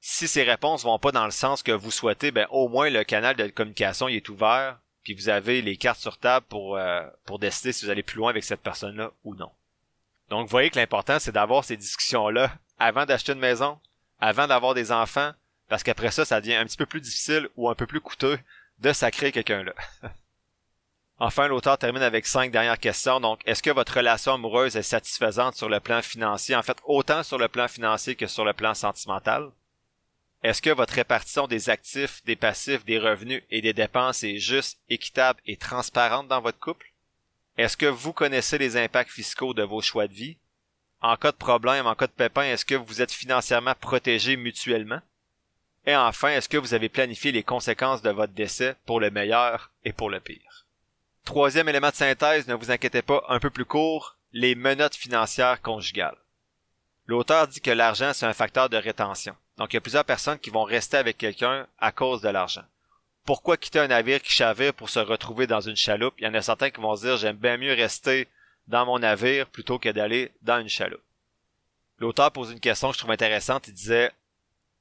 Si ces réponses vont pas dans le sens que vous souhaitez, ben au moins le canal de communication est ouvert, puis vous avez les cartes sur table pour, euh, pour décider si vous allez plus loin avec cette personne-là ou non. Donc, vous voyez que l'important, c'est d'avoir ces discussions-là avant d'acheter une maison, avant d'avoir des enfants, parce qu'après ça, ça devient un petit peu plus difficile ou un peu plus coûteux de sacrer quelqu'un-là. *laughs* enfin, l'auteur termine avec cinq dernières questions. Donc, est-ce que votre relation amoureuse est satisfaisante sur le plan financier? En fait, autant sur le plan financier que sur le plan sentimental. Est-ce que votre répartition des actifs, des passifs, des revenus et des dépenses est juste, équitable et transparente dans votre couple? Est-ce que vous connaissez les impacts fiscaux de vos choix de vie? En cas de problème, en cas de pépin, est-ce que vous êtes financièrement protégés mutuellement? Et enfin, est-ce que vous avez planifié les conséquences de votre décès pour le meilleur et pour le pire? Troisième élément de synthèse, ne vous inquiétez pas, un peu plus court, les menottes financières conjugales. L'auteur dit que l'argent, c'est un facteur de rétention. Donc, il y a plusieurs personnes qui vont rester avec quelqu'un à cause de l'argent. Pourquoi quitter un navire qui chavire pour se retrouver dans une chaloupe? Il y en a certains qui vont se dire, j'aime bien mieux rester dans mon navire plutôt que d'aller dans une chaloupe. L'auteur pose une question que je trouve intéressante. Il disait,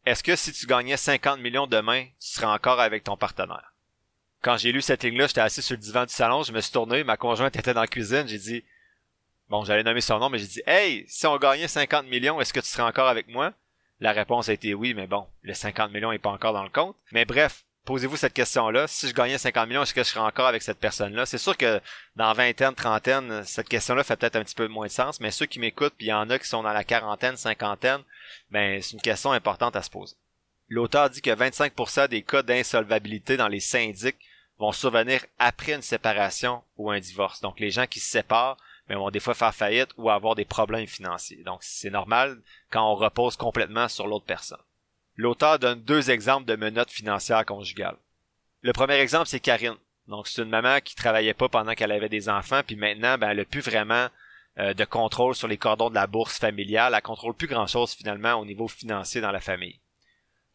est-ce que si tu gagnais 50 millions demain, tu serais encore avec ton partenaire? Quand j'ai lu cette ligne-là, j'étais assis sur le divan du salon, je me suis tourné, ma conjointe était dans la cuisine, j'ai dit, bon, j'allais nommer son nom, mais j'ai dit, hey, si on gagnait 50 millions, est-ce que tu serais encore avec moi? La réponse a été oui, mais bon, le 50 millions est pas encore dans le compte. Mais bref, posez-vous cette question-là. Si je gagnais 50 millions, est-ce que je serais encore avec cette personne-là? C'est sûr que dans vingtaine, trentaine, cette question-là fait peut-être un petit peu moins de sens, mais ceux qui m'écoutent, puis il y en a qui sont dans la quarantaine, cinquantaine, ben, c'est une question importante à se poser. L'auteur dit que 25% des cas d'insolvabilité dans les syndics vont survenir après une séparation ou un divorce. Donc, les gens qui se séparent, mais vont des fois faire faillite ou avoir des problèmes financiers. Donc, c'est normal quand on repose complètement sur l'autre personne. L'auteur donne deux exemples de menottes financières conjugales. Le premier exemple, c'est Karine. Donc, c'est une maman qui travaillait pas pendant qu'elle avait des enfants, puis maintenant, ben, elle a plus vraiment euh, de contrôle sur les cordons de la bourse familiale. Elle contrôle plus grand-chose finalement au niveau financier dans la famille.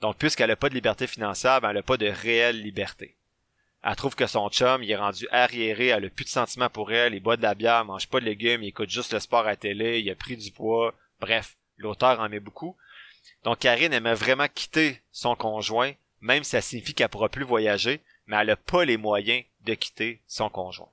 Donc, puisqu'elle n'a pas de liberté financière, ben, elle n'a pas de réelle liberté. Elle trouve que son chum, il est rendu arriéré, elle a plus de sentiments pour elle, il boit de la bière, mange pas de légumes, il écoute juste le sport à télé, il a pris du poids. Bref, l'auteur en met beaucoup. Donc Karine aimerait vraiment quitter son conjoint, même si ça signifie qu'elle pourra plus voyager, mais elle n'a pas les moyens de quitter son conjoint.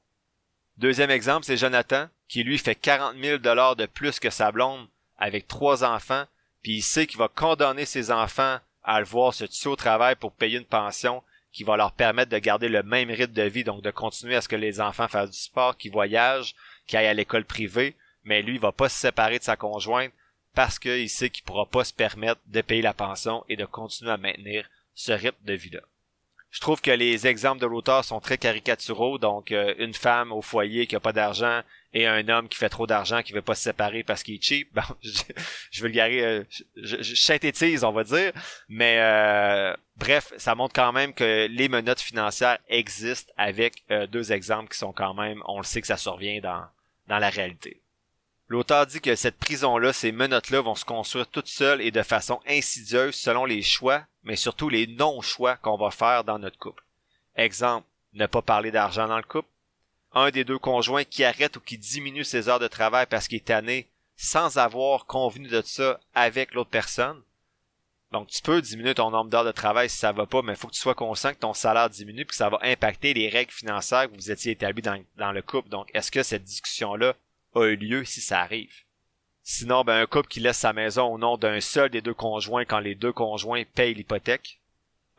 Deuxième exemple, c'est Jonathan, qui lui fait 40 000 dollars de plus que sa blonde avec trois enfants, puis il sait qu'il va condamner ses enfants à le voir se tuer au travail pour payer une pension qui va leur permettre de garder le même rythme de vie, donc de continuer à ce que les enfants fassent du sport, qu'ils voyagent, qu'ils aillent à l'école privée, mais lui, il va pas se séparer de sa conjointe parce qu'il sait qu'il pourra pas se permettre de payer la pension et de continuer à maintenir ce rythme de vie-là. Je trouve que les exemples de l'auteur sont très caricaturaux, donc euh, une femme au foyer qui a pas d'argent et un homme qui fait trop d'argent qui veut pas se séparer parce qu'il est cheap. *laughs* Bon, je, je veux le garer, euh, je, je, synthétise, on va dire, mais euh, bref, ça montre quand même que les menottes financières existent avec deux exemples qui sont quand même, on le sait que ça survient dans dans la réalité. L'auteur dit que cette prison-là, ces menottes-là vont se construire toutes seules et de façon insidieuse selon les choix, mais surtout les non-choix qu'on va faire dans notre couple. Exemple, ne pas parler d'argent dans le couple. Un des deux conjoints qui arrête ou qui diminue ses heures de travail parce qu'il est tanné sans avoir convenu de ça avec l'autre personne. Donc, tu peux diminuer ton nombre d'heures de travail si ça va pas, mais il faut que tu sois conscient que ton salaire diminue puis que ça va impacter les règles financières que vous étiez établies dans, le couple. Donc, est-ce que cette discussion-là a eu lieu si ça arrive? Sinon, ben, un couple qui laisse sa maison au nom d'un seul des deux conjoints quand les deux conjoints payent l'hypothèque.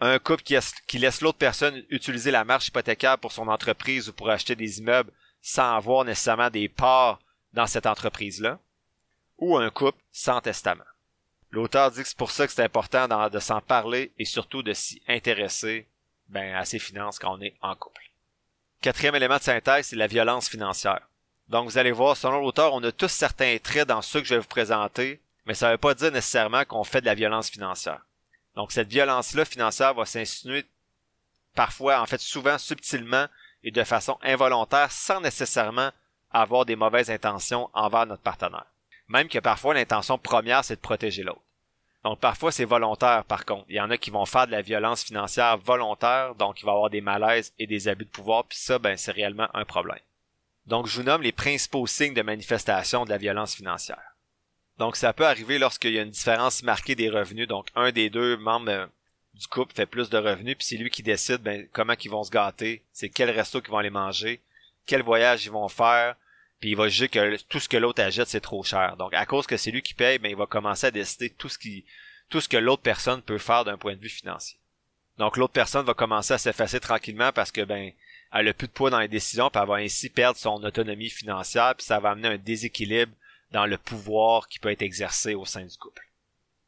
Un couple qui, laisse l'autre personne utiliser la marche hypothécaire pour son entreprise ou pour acheter des immeubles sans avoir nécessairement des parts dans cette entreprise-là. Ou un couple sans testament. L'auteur dit que c'est pour ça que c'est important de s'en parler et surtout de s'y intéresser ben, à ses finances quand on est en couple. Quatrième élément de synthèse, c'est la violence financière. Donc vous allez voir, selon l'auteur, on a tous certains traits dans ceux que je vais vous présenter, mais ça ne veut pas dire nécessairement qu'on fait de la violence financière. Donc cette violence-là financière va s'insinuer parfois, en fait souvent subtilement et de façon involontaire sans nécessairement avoir des mauvaises intentions envers notre partenaire. Même que parfois l'intention première c'est de protéger l'autre. Donc parfois c'est volontaire par contre. Il y en a qui vont faire de la violence financière volontaire, donc il va y avoir des malaises et des abus de pouvoir, puis ça ben c'est réellement un problème. Donc, je vous nomme les principaux signes de manifestation de la violence financière. Donc, ça peut arriver lorsqu'il y a une différence marquée des revenus. Donc, un des deux membres euh, du couple fait plus de revenus, puis c'est lui qui décide ben, comment ils vont se gâter, c'est quel resto qu'ils vont aller manger, quel voyage ils vont faire, puis il va juger que tout ce que l'autre achète, c'est trop cher. Donc, à cause que c'est lui qui paye, ben, il va commencer à décider tout ce qui, tout ce que l'autre personne peut faire d'un point de vue financier. Donc, l'autre personne va commencer à s'effacer tranquillement parce que, ben, elle a plus de poids dans les décisions, puis elle va ainsi perdre son autonomie financière, puis ça va amener un déséquilibre dans le pouvoir qui peut être exercé au sein du couple.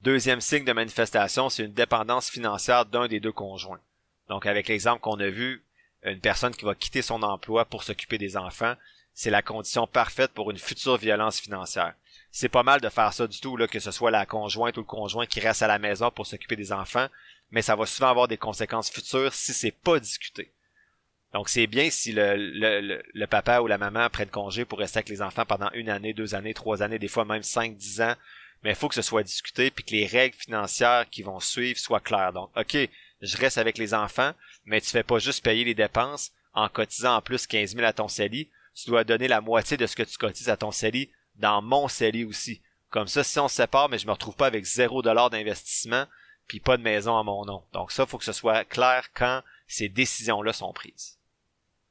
Deuxième signe de manifestation, c'est une dépendance financière d'un des deux conjoints. Donc avec l'exemple qu'on a vu, une personne qui va quitter son emploi pour s'occuper des enfants, c'est la condition parfaite pour une future violence financière. C'est pas mal de faire ça du tout, là, que ce soit la conjointe ou le conjoint qui reste à la maison pour s'occuper des enfants, mais ça va souvent avoir des conséquences futures si c'est pas discuté. Donc c'est bien si le, papa ou la maman prennent congé pour rester avec les enfants pendant une année, deux années, trois années, des fois même cinq, dix ans. Mais il faut que ce soit discuté puis que les règles financières qui vont suivre soient claires. Donc, OK, je reste avec les enfants, mais tu fais pas juste payer les dépenses en cotisant en plus 15 000 à ton CELI. tu dois donner la moitié de ce que tu cotises à ton CELI dans mon CELI aussi. Comme ça, si on se sépare, mais je me retrouve pas avec zéro dollar d'investissement, puis pas de maison à mon nom. Donc ça, faut que ce soit clair quand ces décisions-là sont prises.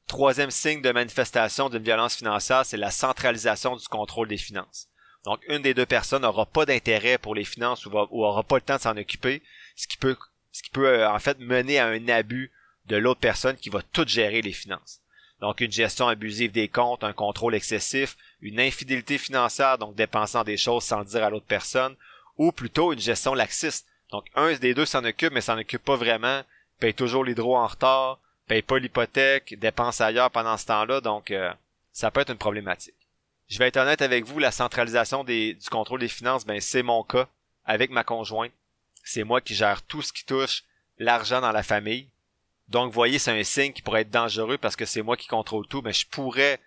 Troisième signe de manifestation d'une violence financière, c'est la centralisation du contrôle des finances. Donc, une des deux personnes n'aura pas d'intérêt pour les finances ou, n'aura aura pas le temps de s'en occuper, ce qui peut, ce qui peut euh, en fait mener à un abus de l'autre personne qui va tout gérer les finances. Donc, une gestion abusive des comptes, un contrôle excessif, une infidélité financière, donc dépensant des choses sans dire à l'autre personne, ou plutôt une gestion laxiste. Donc, un des deux s'en occupe, mais s'en occupe pas vraiment, paye toujours l'hydro en retard, paye pas l'hypothèque, dépense ailleurs pendant ce temps-là, donc euh, ça peut être une problématique. Je vais être honnête avec vous, la centralisation du contrôle des finances, ben c'est mon cas avec ma conjointe. C'est moi qui gère tout ce qui touche l'argent dans la famille. Donc, vous voyez, c'est un signe qui pourrait être dangereux parce que c'est moi qui contrôle tout, mais je pourrais,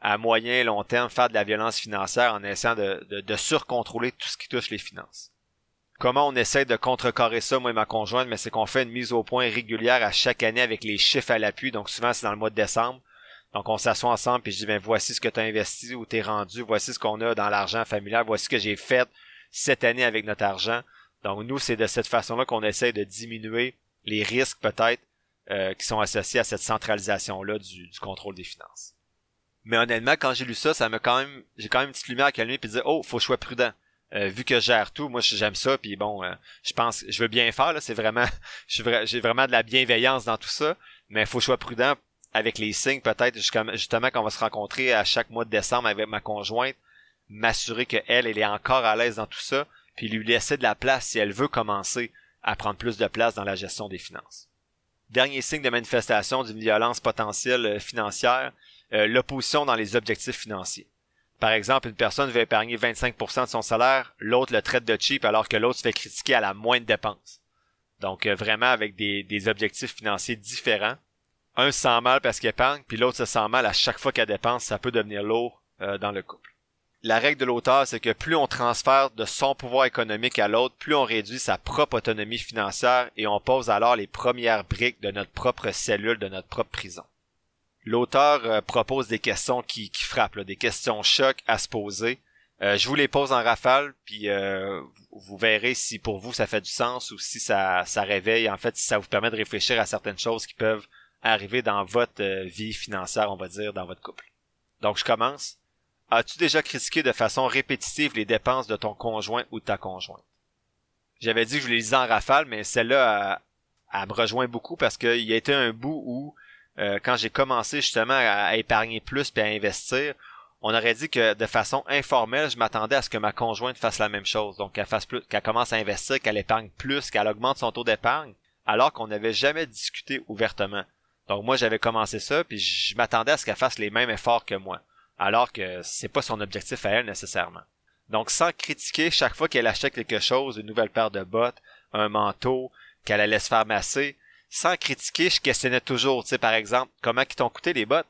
à moyen et long terme, faire de la violence financière en essayant de, de, de surcontrôler tout ce qui touche les finances. Comment on essaie de contrecarrer ça, moi et ma conjointe, mais c'est qu'on fait une mise au point régulière à chaque année avec les chiffres à l'appui, donc souvent c'est dans le mois de décembre. Donc on s'assoit ensemble puis je dis ben voici ce que tu as investi ou t'es rendu, voici ce qu'on a dans l'argent familial, voici ce que j'ai fait cette année avec notre argent. Donc nous c'est de cette façon-là qu'on essaie de diminuer les risques peut-être euh, qui sont associés à cette centralisation-là du, contrôle des finances. Mais honnêtement, quand j'ai lu ça, ça m'a quand même, j'ai quand même une petite lumière à calmer puis dire oh faut que je sois prudent. Euh, vu que je gère tout, moi j'aime ça, puis bon, euh, je pense, je veux bien faire, c'est vraiment, *laughs* j'ai vraiment de la bienveillance dans tout ça, mais il faut que je sois prudent avec les signes, peut-être justement qu'on va se rencontrer à chaque mois de décembre avec ma conjointe, m'assurer qu'elle, elle est encore à l'aise dans tout ça, puis lui laisser de la place si elle veut commencer à prendre plus de place dans la gestion des finances. Dernier signe de manifestation d'une violence potentielle euh, financière, l'opposition dans les objectifs financiers. Par exemple, une personne veut épargner 25% de son salaire, l'autre le traite de cheap alors que l'autre se fait critiquer à la moindre dépense. Donc euh, vraiment avec des, objectifs financiers différents. Un se sent mal parce qu'il épargne, puis l'autre se sent mal à chaque fois qu'elle dépense, ça peut devenir lourd euh, dans le couple. La règle de l'auteur, c'est que plus on transfère de son pouvoir économique à l'autre, plus on réduit sa propre autonomie financière et on pose alors les premières briques de notre propre cellule, de notre propre prison l'auteur euh, propose des questions qui, frappent, des questions choc à se poser. Euh, je vous les pose en rafale, puis euh, vous verrez si pour vous ça fait du sens ou si ça, ça réveille, en fait, si ça vous permet de réfléchir à certaines choses qui peuvent arriver dans votre vie financière, on va dire, dans votre couple. Donc je commence. As-tu déjà critiqué de façon répétitive les dépenses de ton conjoint ou de ta conjointe? J'avais dit que je les lisais en rafale, mais celle-là, elle, me rejoint beaucoup parce qu'il y a été un bout où euh, quand j'ai commencé justement à, épargner plus puis à investir, on aurait dit que de façon informelle, je m'attendais à ce que ma conjointe fasse la même chose. Donc qu'elle fasse plus, qu'elle commence à investir, qu'elle épargne plus, qu'elle augmente son taux d'épargne, alors qu'on n'avait jamais discuté ouvertement. Donc moi j'avais commencé ça, puis je m'attendais à ce qu'elle fasse les mêmes efforts que moi, alors que c'est pas son objectif à elle nécessairement. Donc sans critiquer chaque fois qu'elle achète quelque chose, une nouvelle paire de bottes, un manteau, qu'elle allait se faire masser, sans critiquer, je questionnais toujours, tu sais, par exemple, comment qui t'ont coûté les bottes?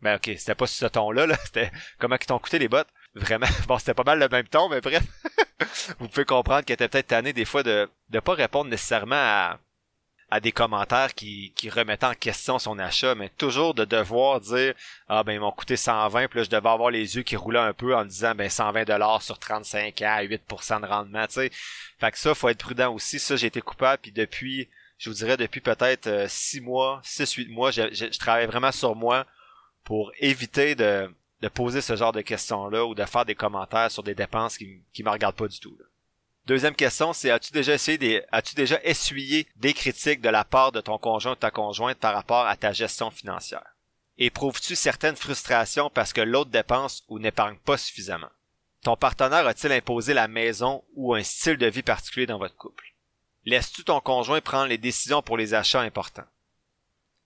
Ben ok, c'était pas ce ton-là, là, *laughs* c'était comment qui t'ont coûté les bottes? Vraiment, *laughs* bon, c'était pas mal le même ton, mais bref. *laughs* Vous pouvez comprendre qu'elle était peut-être tannée des fois de ne pas répondre nécessairement à, à des commentaires qui, qui remettaient en question son achat, mais toujours de devoir dire Ah ben ils m'ont coûté 120, puis là je devais avoir les yeux qui roulaient un peu en disant ben 120 dollars sur 35 ans, 8% de rendement, tu sais. Fait que ça, faut être prudent aussi. Ça, j'ai été coupable, puis depuis je vous dirais depuis peut-être euh, six mois, six, huit mois, je, travaille vraiment sur moi pour éviter de, de poser ce genre de questions-là ou de faire des commentaires sur des dépenses qui, qui me regardent pas du tout. Deuxième question, c'est as-tu déjà essayé des, as-tu déjà essuyé des critiques de la part de ton conjoint ou ta conjointe par rapport à ta gestion financière? Éprouves-tu certaines frustrations parce que l'autre dépense ou n'épargne pas suffisamment? Ton partenaire a-t-il imposé la maison ou un style de vie particulier dans votre couple? Laisses-tu ton conjoint prendre les décisions pour les achats importants?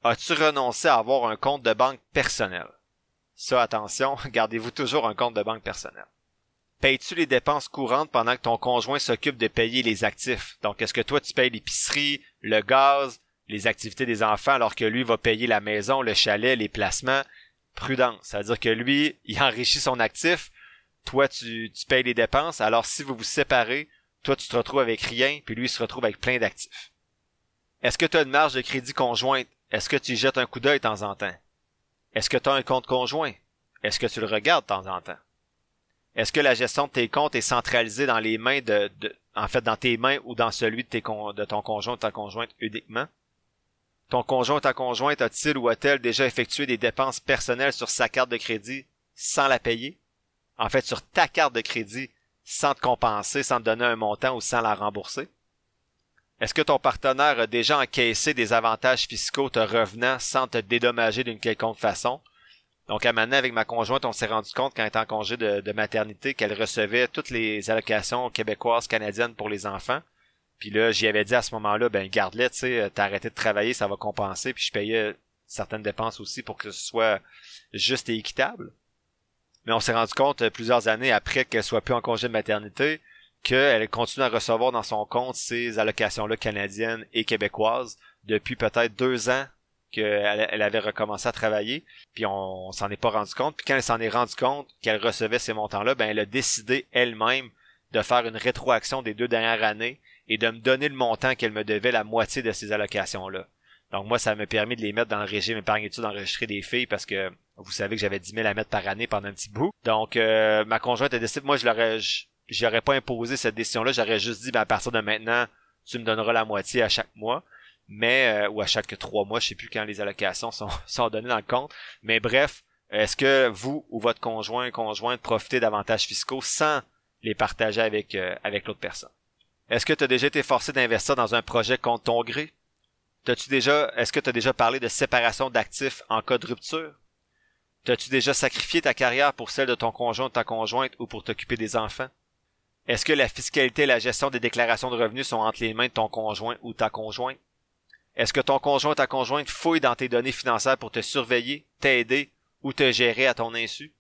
As-tu renoncé à avoir un compte de banque personnel? Ça, attention, *laughs* gardez-vous toujours un compte de banque personnel. Payes-tu les dépenses courantes pendant que ton conjoint s'occupe de payer les actifs? Donc, est-ce que toi, tu payes l'épicerie, le gaz, les activités des enfants, alors que lui va payer la maison, le chalet, les placements? Prudence. C'est-à-dire que lui, il enrichit son actif, toi, tu, tu payes les dépenses, alors si vous vous séparez, toi, tu te retrouves avec rien, puis lui, il se retrouve avec plein d'actifs. Est-ce que tu as une marge de crédit conjointe? Est-ce que tu jettes un coup d'œil de temps en temps? Est-ce que tu as un compte conjoint? est-ce que tu le regardes de temps en temps? Est-ce que la gestion de tes comptes est centralisée dans les mains de, en fait, dans tes mains ou dans celui de ton conjoint ou ta conjointe uniquement? Ton conjoint ou ta conjointe a-t-il ou a-t-elle déjà effectué des dépenses personnelles sur sa carte de crédit sans la payer? En fait, sur ta carte de crédit sans te compenser, sans te donner un montant ou sans la rembourser? Est-ce que ton partenaire a déjà encaissé des avantages fiscaux te revenant sans te dédommager d'une quelconque façon? Donc, à maintenant, avec ma conjointe, on s'est rendu compte, quand elle était en congé de, maternité, qu'elle recevait toutes les allocations québécoises, canadiennes pour les enfants. Puis là, j'y avais dit à ce moment-là, ben garde-les, tu sais, t'as arrêté de travailler, ça va compenser. Puis je payais certaines dépenses aussi pour que ce soit juste et équitable. Mais on s'est rendu compte euh, plusieurs années après qu'elle soit plus en congé de maternité qu'elle continue à recevoir dans son compte ces allocations-là canadiennes et québécoises depuis peut-être deux ans qu'elle elle avait recommencé à travailler, puis on, s'en est pas rendu compte. Puis quand elle s'en est rendu compte qu'elle recevait ces montants-là, ben elle a décidé elle-même de faire une rétroaction des deux dernières années et de me donner le montant qu'elle me devait la moitié de ces allocations-là. Donc moi, ça m'a permis de les mettre dans le régime épargne-études d'enregistrer des filles parce que vous savez que j'avais 10 000 à mettre par année pendant un petit bout. Donc euh, ma conjointe a décidé, moi je l'aurais, j'aurais pas imposé cette décision-là, j'aurais juste dit, ben, à partir de maintenant, tu me donneras la moitié à chaque mois. Mais euh, ou à chaque trois mois, je sais plus quand les allocations sont, *laughs* sont données dans le compte. Mais bref, est-ce que vous ou votre conjoint conjointe profitez d'avantages fiscaux sans les partager avec euh, avec l'autre personne? Est-ce que tu as déjà été forcé d'investir dans un projet contre ton gré? T'as-tu déjà est-ce que tu as déjà parlé de séparation d'actifs en cas de rupture? T'as-tu déjà sacrifié ta carrière pour celle de ton conjoint ou ta conjointe ou pour t'occuper des enfants? Est-ce que la fiscalité et la gestion des déclarations de revenus sont entre les mains de ton conjoint ou ta conjointe? Est-ce que ton conjoint ou ta conjointe fouille dans tes données financières pour te surveiller, t'aider ou te gérer à ton insu?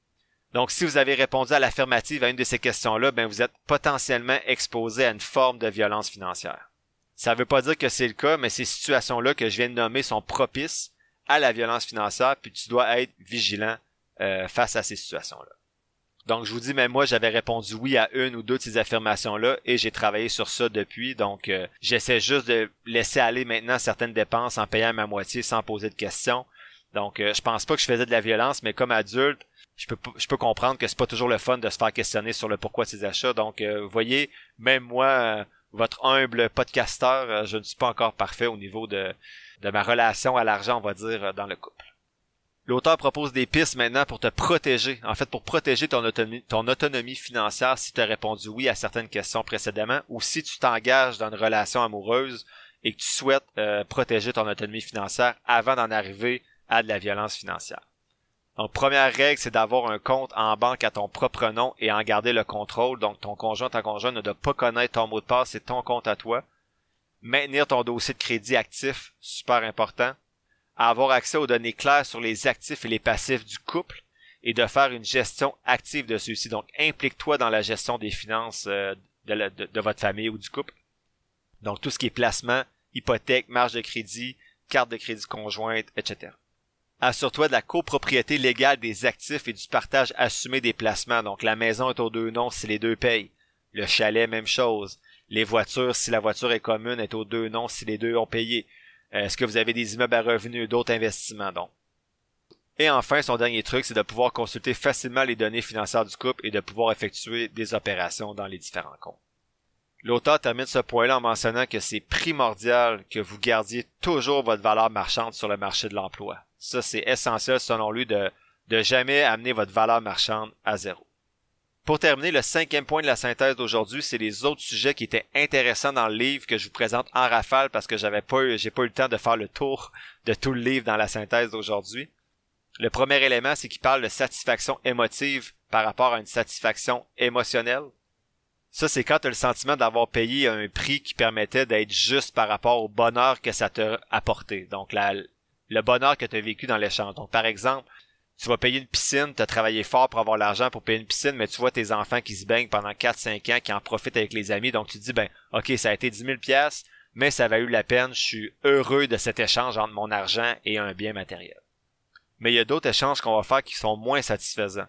Donc, si vous avez répondu à l'affirmative à une de ces questions-là, ben vous êtes potentiellement exposé à une forme de violence financière. Ça ne veut pas dire que c'est le cas, mais ces situations-là que je viens de nommer sont propices à la violence financière, puis tu dois être vigilant euh, face à ces situations-là. Donc, je vous dis, mais moi, j'avais répondu oui à une ou deux de ces affirmations-là et j'ai travaillé sur ça depuis. Donc, euh, j'essaie juste de laisser aller maintenant certaines dépenses en payant ma moitié sans poser de questions. Donc, euh, je pense pas que je faisais de la violence, mais comme adulte, je peux, je peux comprendre que c'est pas toujours le fun de se faire questionner sur le pourquoi de ces achats. Donc, euh, vous voyez, même moi, votre humble podcasteur, je ne suis pas encore parfait au niveau de, de ma relation à l'argent, on va dire, dans le couple. L'auteur propose des pistes maintenant pour te protéger, en fait pour protéger ton autonomie, ton autonomie financière si tu as répondu oui à certaines questions précédemment ou si tu t'engages dans une relation amoureuse et que tu souhaites euh, protéger ton autonomie financière avant d'en arriver à de la violence financière. Donc première règle, c'est d'avoir un compte en banque à ton propre nom et en garder le contrôle. Donc ton conjoint, ta conjointe ne doit pas connaître ton mot de passe, c'est ton compte à toi. Maintenir ton dossier de crédit actif, super important avoir accès aux données claires sur les actifs et les passifs du couple et de faire une gestion active de ceux-ci. Donc, implique-toi dans la gestion des finances euh, de, de, votre famille ou du couple. Donc, tout ce qui est placement, hypothèque, marge de crédit, carte de crédit conjointe, etc. Assure-toi de la copropriété légale des actifs et du partage assumé des placements. Donc, la maison est aux deux noms si les deux payent. Le chalet, même chose. Les voitures, si la voiture est commune, est aux deux noms si les deux ont payé. Euh, est-ce que vous avez des immeubles à revenus, d'autres investissements donc? Et enfin, son dernier truc, c'est de pouvoir consulter facilement les données financières du couple et de pouvoir effectuer des opérations dans les différents comptes. L'auteur termine ce point-là en mentionnant que c'est primordial que vous gardiez toujours votre valeur marchande sur le marché de l'emploi. Ça, c'est essentiel selon lui de, de jamais amener votre valeur marchande à zéro. Pour terminer, le cinquième point de la synthèse d'aujourd'hui, c'est les autres sujets qui étaient intéressants dans le livre que je vous présente en rafale parce que j'avais pas j'ai pas eu le temps de faire le tour de tout le livre dans la synthèse d'aujourd'hui. Le premier élément, c'est qu'il parle de satisfaction émotive par rapport à une satisfaction émotionnelle. Ça, c'est quand tu as le sentiment d'avoir payé un prix qui permettait d'être juste par rapport au bonheur que ça t'a apporté. Donc, la, le bonheur que tu as vécu dans l'échange. Donc, par exemple, tu vas payer une piscine, tu as travaillé fort pour avoir l'argent pour payer une piscine, mais tu vois tes enfants qui se baignent pendant 4-5 ans, qui en profitent avec les amis, donc tu te dis, ben, ok, ça a été 10 000 pièces, mais ça va eu la peine, je suis heureux de cet échange entre mon argent et un bien matériel. Mais il y a d'autres échanges qu'on va faire qui sont moins satisfaisants.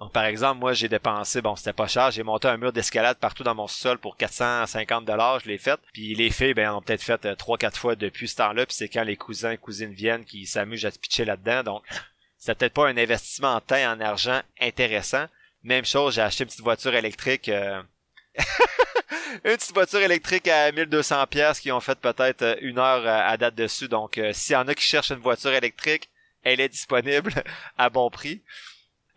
Donc, par exemple, moi, j'ai dépensé, bon, c'était pas cher, j'ai monté un mur d'escalade partout dans mon sol pour 450 dollars, je l'ai fait. Puis les filles, ben, ont peut-être fait 3 euh, quatre fois depuis ce temps-là, puis c'est quand les cousins cousines viennent qui s'amusent à se pitcher là-dedans. Donc, c'est peut-être pas un investissement en temps et en argent intéressant. Même chose, j'ai acheté une petite voiture électrique. Euh, *laughs* une petite voiture électrique à 1200 pièces qui ont fait peut-être euh, une heure à date dessus. Donc, s'il y en a qui cherchent une voiture électrique, elle est disponible *laughs* à bon prix.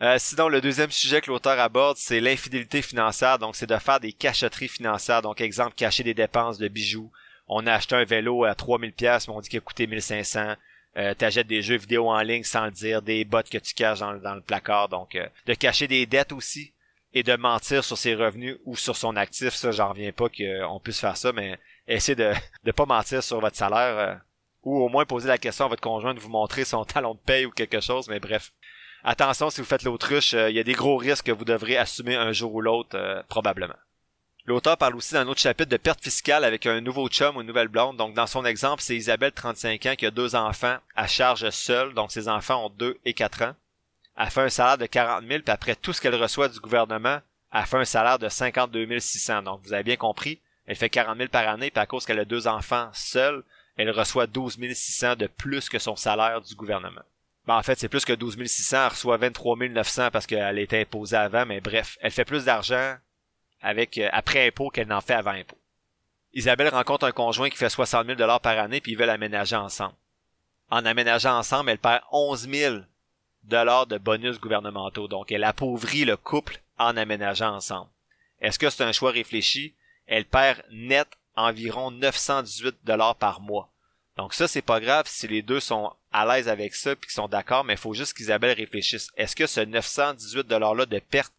Euh, sinon, le deuxième sujet que l'auteur aborde, c'est l'infidélité financière. Donc, c'est de faire des cachotteries financières. Donc, exemple, cacher des dépenses de bijoux. On a acheté un vélo à 3000 pièces, mais on dit qu'il a coûté 1500. Euh, t'achètes des jeux vidéo en ligne sans le dire, des bottes que tu caches dans, le placard. Donc, euh, de cacher des dettes aussi et de mentir sur ses revenus ou sur son actif. Ça, j'en reviens pas qu'on puisse faire ça, mais essayez de *laughs* ne pas mentir sur votre salaire euh, ou au moins poser la question à votre conjoint de vous montrer son *laughs* talon de paye ou quelque chose. Mais bref, attention si vous faites l'autruche, euh, il y a des gros risques que vous devrez assumer un jour ou l'autre, euh, probablement. L'auteur parle aussi dans autre chapitre de perte fiscale avec un nouveau chum ou une nouvelle blonde. Donc, dans son exemple, c'est Isabelle, 35 ans, qui a deux enfants à charge seule. Donc, ses enfants ont 2 et 4 ans. Elle fait un salaire de 40 000, puis après tout ce qu'elle reçoit du gouvernement, elle fait un salaire de 52 600. Donc, vous avez bien compris, elle fait 40 000 par année, puis à cause qu'elle a deux enfants seuls, elle reçoit 12 600 de plus que son salaire du gouvernement. Ben, en fait, c'est plus que 12 600. Elle reçoit 23 900 parce qu'elle était imposée avant, mais bref, elle fait plus d'argent avec euh, après impôt qu'elle n'en fait avant impôt. Isabelle rencontre un conjoint qui fait 60 000 dollars par année puis ils veulent aménager ensemble. En aménageant ensemble, elle perd 11 000 dollars de bonus gouvernementaux. Donc, elle appauvrit le couple en aménageant ensemble. Est-ce que c'est un choix réfléchi? Elle perd net environ 918 dollars par mois. Donc ça, c'est pas grave si les deux sont à l'aise avec ça puis qu'ils sont d'accord, mais il faut juste qu'Isabelle réfléchisse. Est-ce que ce 918 $-là de perte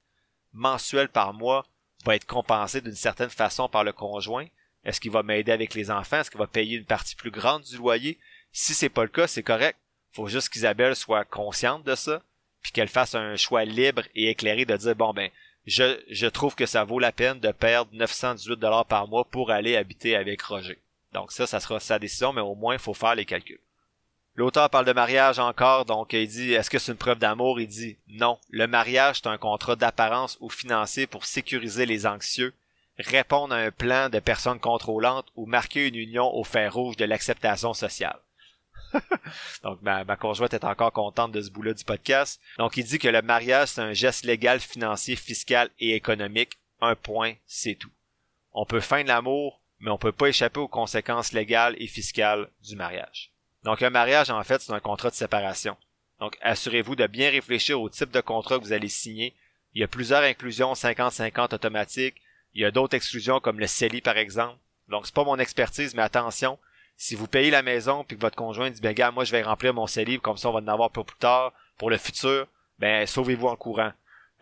mensuelle par mois va être compensé d'une certaine façon par le conjoint? Est-ce qu'il va m'aider avec les enfants? Est-ce qu'il va payer une partie plus grande du loyer? Si c'est pas le cas, c'est correct. Faut juste qu'Isabelle soit consciente de ça, puis qu'elle fasse un choix libre et éclairé de dire bon ben je, je trouve que ça vaut la peine de perdre 918 dollars par mois pour aller habiter avec Roger. Donc ça, ça sera sa décision, mais au moins, il faut faire les calculs. L'auteur parle de mariage encore, donc il dit est-ce que c'est une preuve d'amour? Il dit non. Le mariage, c'est un contrat d'apparence ou financier pour sécuriser les anxieux, répondre à un plan de personnes contrôlantes ou marquer une union au fer rouge de l'acceptation sociale. *laughs* donc ma, ma, conjointe est encore contente de ce bout-là du podcast. Donc il dit que le mariage, c'est un geste légal, financier, fiscal et économique. Un point, c'est tout. On peut feindre l'amour, mais on peut pas échapper aux conséquences légales et fiscales du mariage. Donc un mariage, en fait, c'est un contrat de séparation. Donc assurez-vous de bien réfléchir au type de contrat que vous allez signer. Il y a plusieurs inclusions 50-50 automatiques. Il y a d'autres exclusions comme le CELI par exemple. Donc c'est pas mon expertise, mais attention, si vous payez la maison puis votre conjoint dit ben gars, moi je vais remplir mon CELI, comme ça on va en avoir pour plus tard, pour le futur, ben sauvez-vous en courant.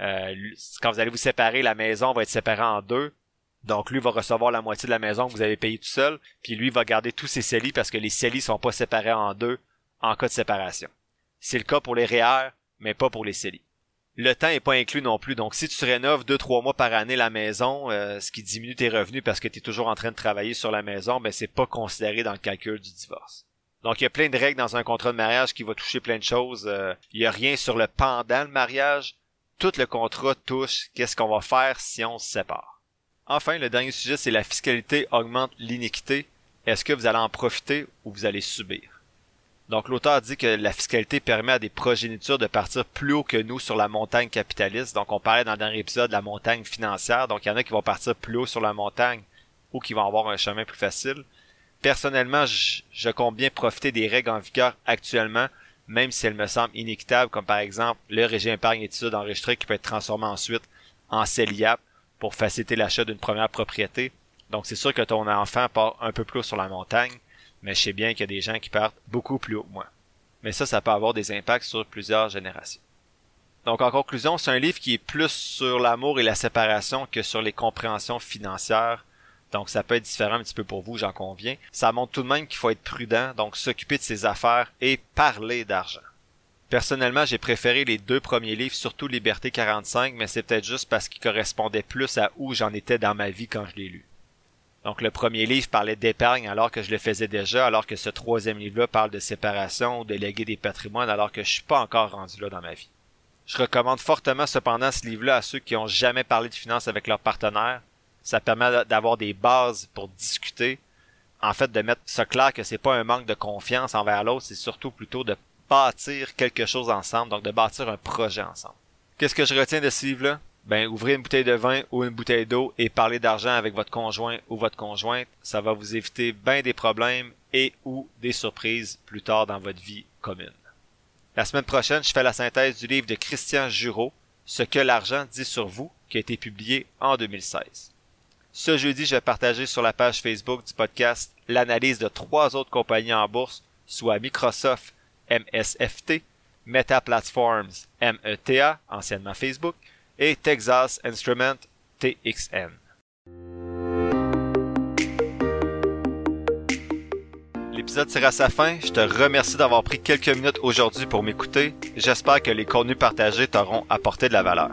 Euh, quand vous allez vous séparer, la maison va être séparée en deux. Donc lui va recevoir la moitié de la maison que vous avez payé tout seul, puis lui va garder tous ses CELI parce que les CELI sont pas séparés en deux en cas de séparation. C'est le cas pour les REER, mais pas pour les CELI. Le temps est pas inclus non plus, donc si tu rénoves deux trois mois par année la maison, euh, ce qui diminue tes revenus parce que tu es toujours en train de travailler sur la maison, ben c'est pas considéré dans le calcul du divorce. Donc il y a plein de règles dans un contrat de mariage qui va toucher plein de choses. Euh, il y a rien sur le pendant le mariage. Tout le contrat touche qu'est-ce qu'on va faire si on se sépare. Enfin, le dernier sujet, c'est la fiscalité augmente l'iniquité. Est-ce que vous allez en profiter ou vous allez subir? Donc l'auteur dit que la fiscalité permet à des progénitures de partir plus haut que nous sur la montagne capitaliste. Donc on parlait dans le dernier épisode de la montagne financière. Donc il y en a qui vont partir plus haut sur la montagne ou qui vont avoir un chemin plus facile. Personnellement, je, compte bien profiter des règles en vigueur actuellement, même si elles me semblent inéquitables, comme par exemple le régime épargne études enregistré qui peut être transformé ensuite en CELIAP pour faciliter l'achat d'une première propriété. Donc c'est sûr que ton enfant part un peu plus haut sur la montagne, mais je sais bien qu'il y a des gens qui partent beaucoup plus haut que moi. Mais ça, ça peut avoir des impacts sur plusieurs générations. Donc en conclusion, c'est un livre qui est plus sur l'amour et la séparation que sur les compréhensions financières. Donc ça peut être différent un petit peu pour vous, j'en conviens. Ça montre tout de même qu'il faut être prudent, donc s'occuper de ses affaires et parler d'argent. Personnellement, j'ai préféré les deux premiers livres, surtout Liberté 45, mais c'est peut-être juste parce qu'ils correspondaient plus à où j'en étais dans ma vie quand je l'ai lu. Donc le premier livre parlait d'épargne alors que je le faisais déjà, alors que ce troisième livre-là parle de séparation ou de léguer des patrimoines alors que je suis pas encore rendu là dans ma vie. Je recommande fortement cependant ce livre-là à ceux qui ont jamais parlé de finances avec leur partenaire. Ça permet d'avoir des bases pour discuter. En fait, de mettre ça clair que c'est pas un manque de confiance envers l'autre, c'est surtout plutôt de bâtir quelque chose ensemble, donc de bâtir un projet ensemble. Qu'est-ce que je retiens de ce livre-là? Ben, ouvrez une bouteille de vin ou une bouteille d'eau et parler d'argent avec votre conjoint ou votre conjointe. Ça va vous éviter bien des problèmes et ou des surprises plus tard dans votre vie commune. La semaine prochaine, je fais la synthèse du livre de Christian Jureau, Ce que l'argent dit sur vous, qui a été publié en 2016. Ce jeudi, je vais partager sur la page Facebook du podcast l'analyse de trois autres compagnies en bourse, soit Microsoft, MSFT, Meta Platforms, META, anciennement Facebook, et Texas Instrument, TXN. L'épisode tire à sa fin. Je te remercie d'avoir pris quelques minutes aujourd'hui pour m'écouter. J'espère que les contenus partagés t'auront apporté de la valeur.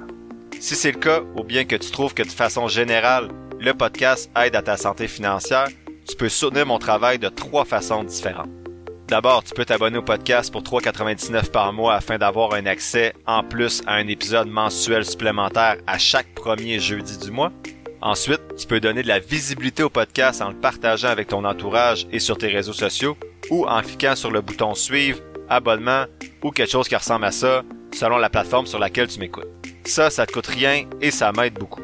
Si c'est le cas, ou bien que tu trouves que de façon générale, le podcast aide à ta santé financière, tu peux soutenir mon travail de trois façons différentes. D'abord, tu peux t'abonner au podcast pour 3,99 par mois afin d'avoir un accès en plus à un épisode mensuel supplémentaire à chaque premier jeudi du mois. Ensuite, tu peux donner de la visibilité au podcast en le partageant avec ton entourage et sur tes réseaux sociaux ou en cliquant sur le bouton suivre, abonnement ou quelque chose qui ressemble à ça selon la plateforme sur laquelle tu m'écoutes. Ça, ça te coûte rien et ça m'aide beaucoup.